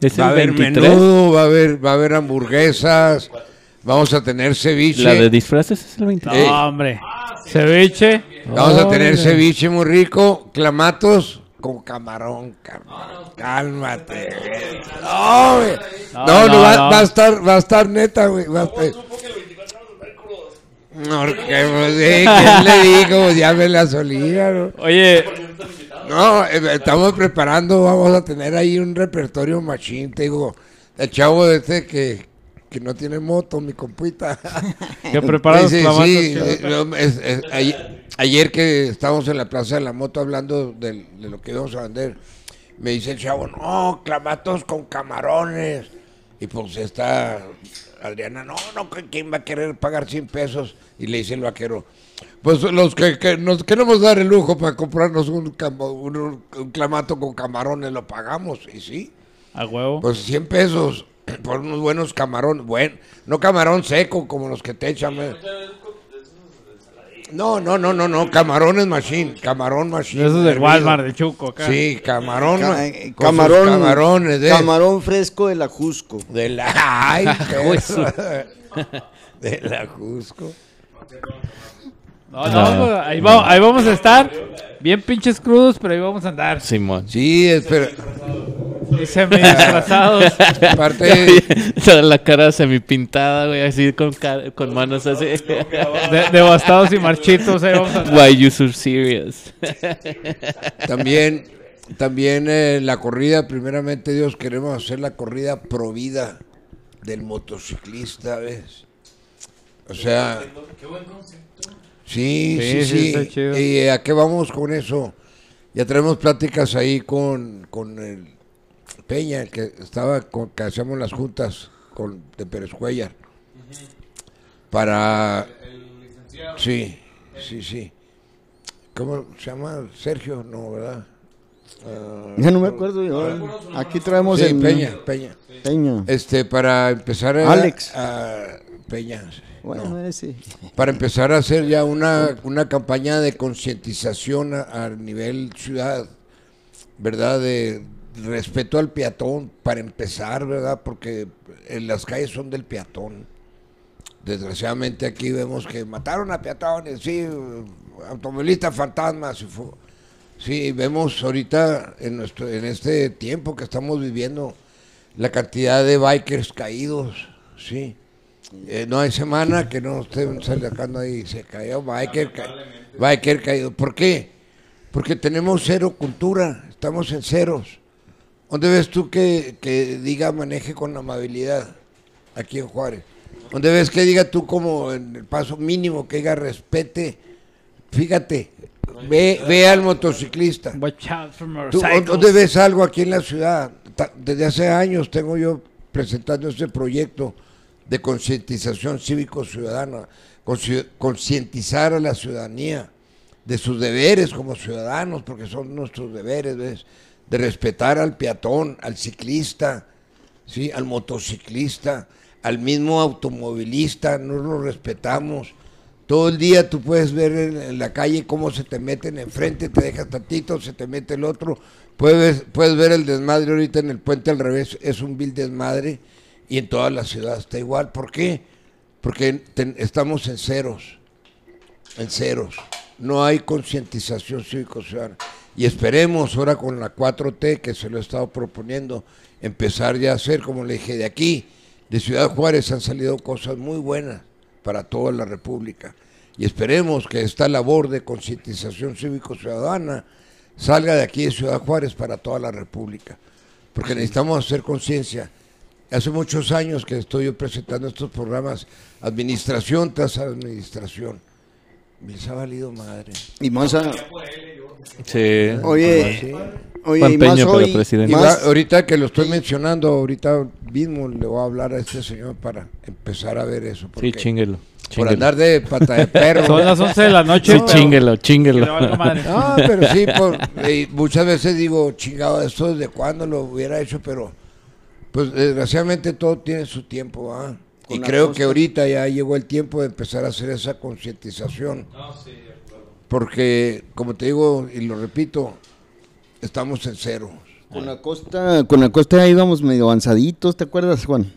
Es Va a el haber 23. menudo, va a haber, va a haber hamburguesas, vamos a tener ceviche. La de disfraces es el 23. Eh. No, hombre. Ceviche. Vamos a tener ceviche muy rico, clamatos con camarón, camarón. Cálmate. güey. No, güey. No, No, va, no. va a estar, va a estar neta, güey. Va a estar... No, porque, pues, sí, ¿quién le dijo? Pues, ya me la solía, ¿no? Oye, No, eh, estamos preparando, vamos a tener ahí un repertorio machín, te digo. El chavo de este que, que no tiene moto, mi compuita. [LAUGHS] que preparas Sí, sí, eh, no, es- es- ayer, ayer que estábamos en la Plaza de la Moto hablando de, lo que íbamos a vender, me dice el chavo, no, clamatos con camarones. Y pues está Adriana, no, no, ¿quién va a querer pagar 100 pesos? Y le dice el vaquero, pues los que, que nos queremos dar el lujo para comprarnos un- un clamato con camarones, lo pagamos. Y sí, A huevo. pues 100 pesos [CLEARS THROAT] por unos buenos camarones. Bueno, no camarón seco como los que te echan. No, no, no, no, no. Camarones machine. Camarón machine. Eso es del. Walmart, del Chuco acá. Sí, camarón. Ca- eh, camarón, Camarones de. camarón fresco de la Jusco. de la. Ay, de la Cusco. No, no, pues, ahí, va- ahí vamos a estar. Bien pinches crudos, pero ahí vamos a andar. Simón. Sí, espera. [LAUGHS] Y semi disfrazados. Aparte. [LAUGHS] Toda la cara semipintada, güey, así con, con manos así. de- devastados y marchitos, ahí vamos a. Why you so serious? [LAUGHS] También, también eh, la corrida, primeramente Dios, queremos hacer la corrida provida del motociclista, ¿ves? O sea, sí, Sí, sí, sí, sí. chido. ¿Y eh, a qué vamos con eso? Ya tenemos pláticas ahí con, con el Peña, el que estaba, con, que hacíamos las juntas con, de Pérez Cuellar. Para... Sí, sí, sí. ¿Cómo se llama? Sergio, no, ¿verdad? Ah, Ya no me acuerdo yo. Aquí traemos sí, el Peña, Peña. Peña. Este, para empezar a... Alex. a- Peña. sí. Bueno, No. ese. Para empezar a hacer ya una, una campaña de concientización a, a nivel ciudad, ¿verdad? De respeto al peatón, para empezar, ¿verdad? Porque en las calles son del peatón. Desgraciadamente aquí vemos que mataron a peatones, sí, automovilistas fantasmas. fu- Sí, vemos ahorita en, nuestro, en este tiempo que estamos viviendo la cantidad de bikers caídos, sí. Eh, no hay semana que no estén sacando ahí, se cayó biker, ca- biker caído. ¿Por qué? Porque tenemos cero cultura, estamos en ceros. ¿Dónde ves tú que, que diga maneje con amabilidad aquí en Juárez? ¿Dónde ves que diga tú como en el paso mínimo que diga respete? Fíjate, ve, ve al motociclista. ¿Tú. ¿Dónde ves algo aquí en la ciudad? Desde hace años tengo yo presentando este proyecto de concientización cívico-ciudadana, concientizar a la ciudadanía de sus deberes como ciudadanos, porque son nuestros deberes, ¿ves? De respetar al peatón, al ciclista, ¿sí? al motociclista, al mismo automovilista, no lo respetamos. Todo el día tú puedes ver en, la calle cómo se te meten enfrente, te dejas tantito, se te mete el otro. Puedes, puedes ver el desmadre ahorita en el puente al revés, es un vil desmadre y en toda la ciudad está igual. ¿Por qué? Porque estamos en ceros, en ceros. No hay concientización cívico-ciudadana. Y esperemos ahora con la 4T que se lo he estado proponiendo, empezar ya a hacer, como le dije, de aquí, de Ciudad Juárez han salido cosas muy buenas para toda la República. Y esperemos que esta labor de concientización cívico-ciudadana salga de aquí de Ciudad Juárez para toda la República. Porque necesitamos hacer conciencia. Hace muchos años que estoy yo presentando estos programas, administración tras administración. Les ha valido madre. Y más a- Sí. Oye, oye, Buen y más peño para hoy, presidente. Y más- va- ahorita que lo estoy mencionando, ahorita mismo le voy a hablar a este señor para empezar a ver eso. Sí, porque chinguelo. Por chinguelo. andar de pata de perro. [LAUGHS] Son las 11 de la noche. Sí, pero- chinguelo, chinguelo. No, [LAUGHS] pero sí, por, y muchas veces digo, chingado, esto desde cuándo lo hubiera hecho, pero pues desgraciadamente todo tiene su tiempo, ¿ah? Y creo costa. que ahorita ya llegó el tiempo de empezar a hacer esa concientización. Porque, como te digo y lo repito, estamos en cero. con la costa, con la costa ya íbamos medio avanzaditos, ¿te acuerdas, Juan?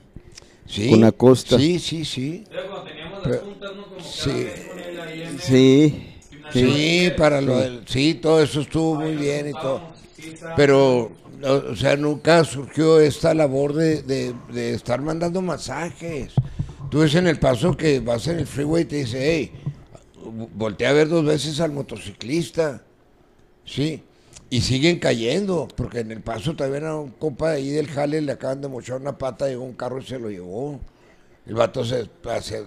Sí, Con la costa. Sí, sí, sí. Pero cuando teníamos las Pero- juntas, ¿no? Como sí. el Sí. Sí, para lo del, sí, todo eso estuvo muy bien y todo. Pero, o sea, nunca surgió esta labor de, de- estar mandando masajes. Tú ves en el paso que vas en el freeway y te dice, hey, voltea a ver dos veces al motociclista. Sí. Y siguen cayendo, porque en el paso también a un compa de ahí del jale le acaban de mochar una pata, llegó un carro y se lo llevó. El vato se,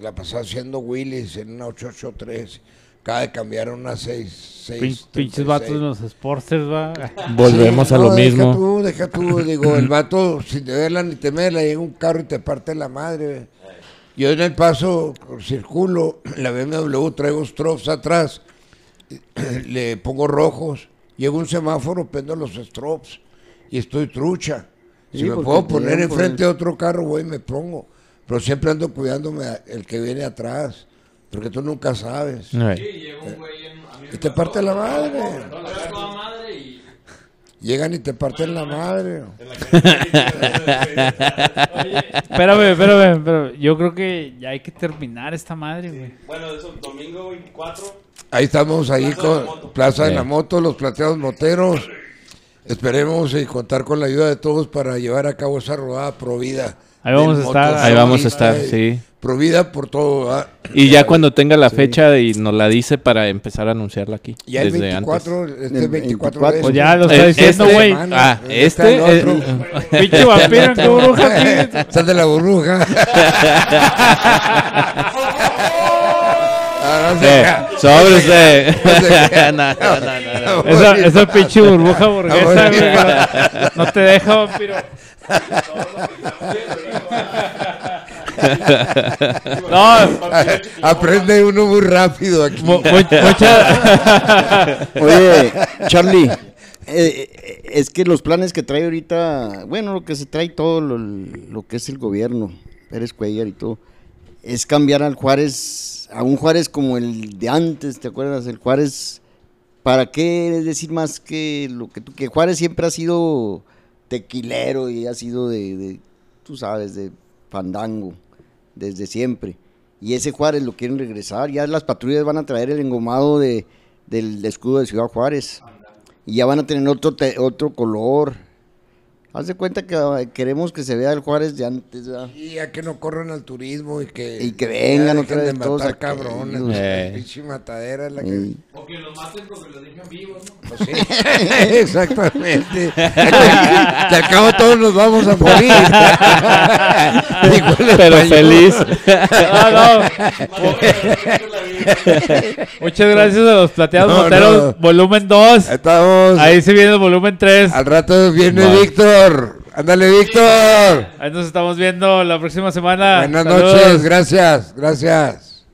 la pasó haciendo Willis en una 883. Acaba de cambiar a una 6. Pin- Pinches vatos en los Sportsters, va. Volvemos Sí, a no, lo Deja mismo. tú, deja tú, digo, el vato sin deberla ni temerla, llega un carro y te parte la madre. Yo en el paso circulo, la BMW traigo strobes atrás, [CLEARS THROAT] le pongo rojos, llego a un semáforo, prendo los strobes y estoy trucha. Si Sí, me puedo poner enfrente el- de otro carro, voy y me pongo. Pero siempre ando cuidándome a- el que viene atrás, porque tú nunca sabes. Sí, llegó un güey en, a mí me Y te parte la madre. Llegan y te parten la madre. [LAUGHS] Espérame, espérame, espérame. Yo creo que ya hay que terminar esta madre, güey. Bueno, eso, domingo 24. Ahí estamos, ahí Plaza con. Plaza de la Moto, los plateados moteros. Esperemos y contar con la ayuda de todos para llevar a cabo esa rodada Provida. Ahí vamos a estar. Ahí vamos a estar, y sí. Provida por todo, ¿verdad? Y ya cuando tenga la fecha y nos la dice para empezar a anunciarla aquí. Ya el desde 24, este El 24 24. de Pues este- ya lo está Eh, diciendo, este- güey. Ah, Este este. eh. [LAUGHS] Pinche vampiro en tu aquí. [LAUGHS] Sal de la burbuja. [LAUGHS] Ah, eh, sobre usted. sé. No, no, no, no. Esa, esa pinche burbuja burguesa, Ah, No te deja, vampiro. No, Aprende uno muy rápido aquí. [LAUGHS] Oye, Charlie, eh, eh, es que los planes que trae ahorita, bueno, lo que se trae todo lo, lo que es el gobierno, Pérez Cuellar y todo, es cambiar al Juárez, a un Juárez como el de antes, ¿te acuerdas? El Juárez, ¿para qué decir más que lo que tú, que Juárez siempre ha sido tequilero y ha sido de, de, tú sabes, de fandango, desde siempre. Y ese Juárez lo quieren regresar, ya las patrullas van a traer el engomado de, del escudo de Ciudad Juárez. Y ya van a tener otro, te- otro color. Haz de cuenta que ah, queremos que se vea el Juárez de antes, ¿verdad? Y ya que no corran al turismo y que, Y que vengan otra vez todos matar aquellos. cabrones. Eh. La pinche matadera es la que... O que los maten porque los dejan vivos, ¿no? Pues sí, [LAUGHS] exactamente. [LAUGHS] Que al cabo todos nos vamos a morir. [LAUGHS] Pero español. feliz. No, no. Muchas gracias a los plateados No, moteros, no. volumen 2. Estamos. Ahí se viene el volumen 3. Al rato viene Vale. Víctor. Ándale, Víctor. Ahí nos estamos viendo la próxima semana. Buenas Saludos. noches. Gracias. Gracias.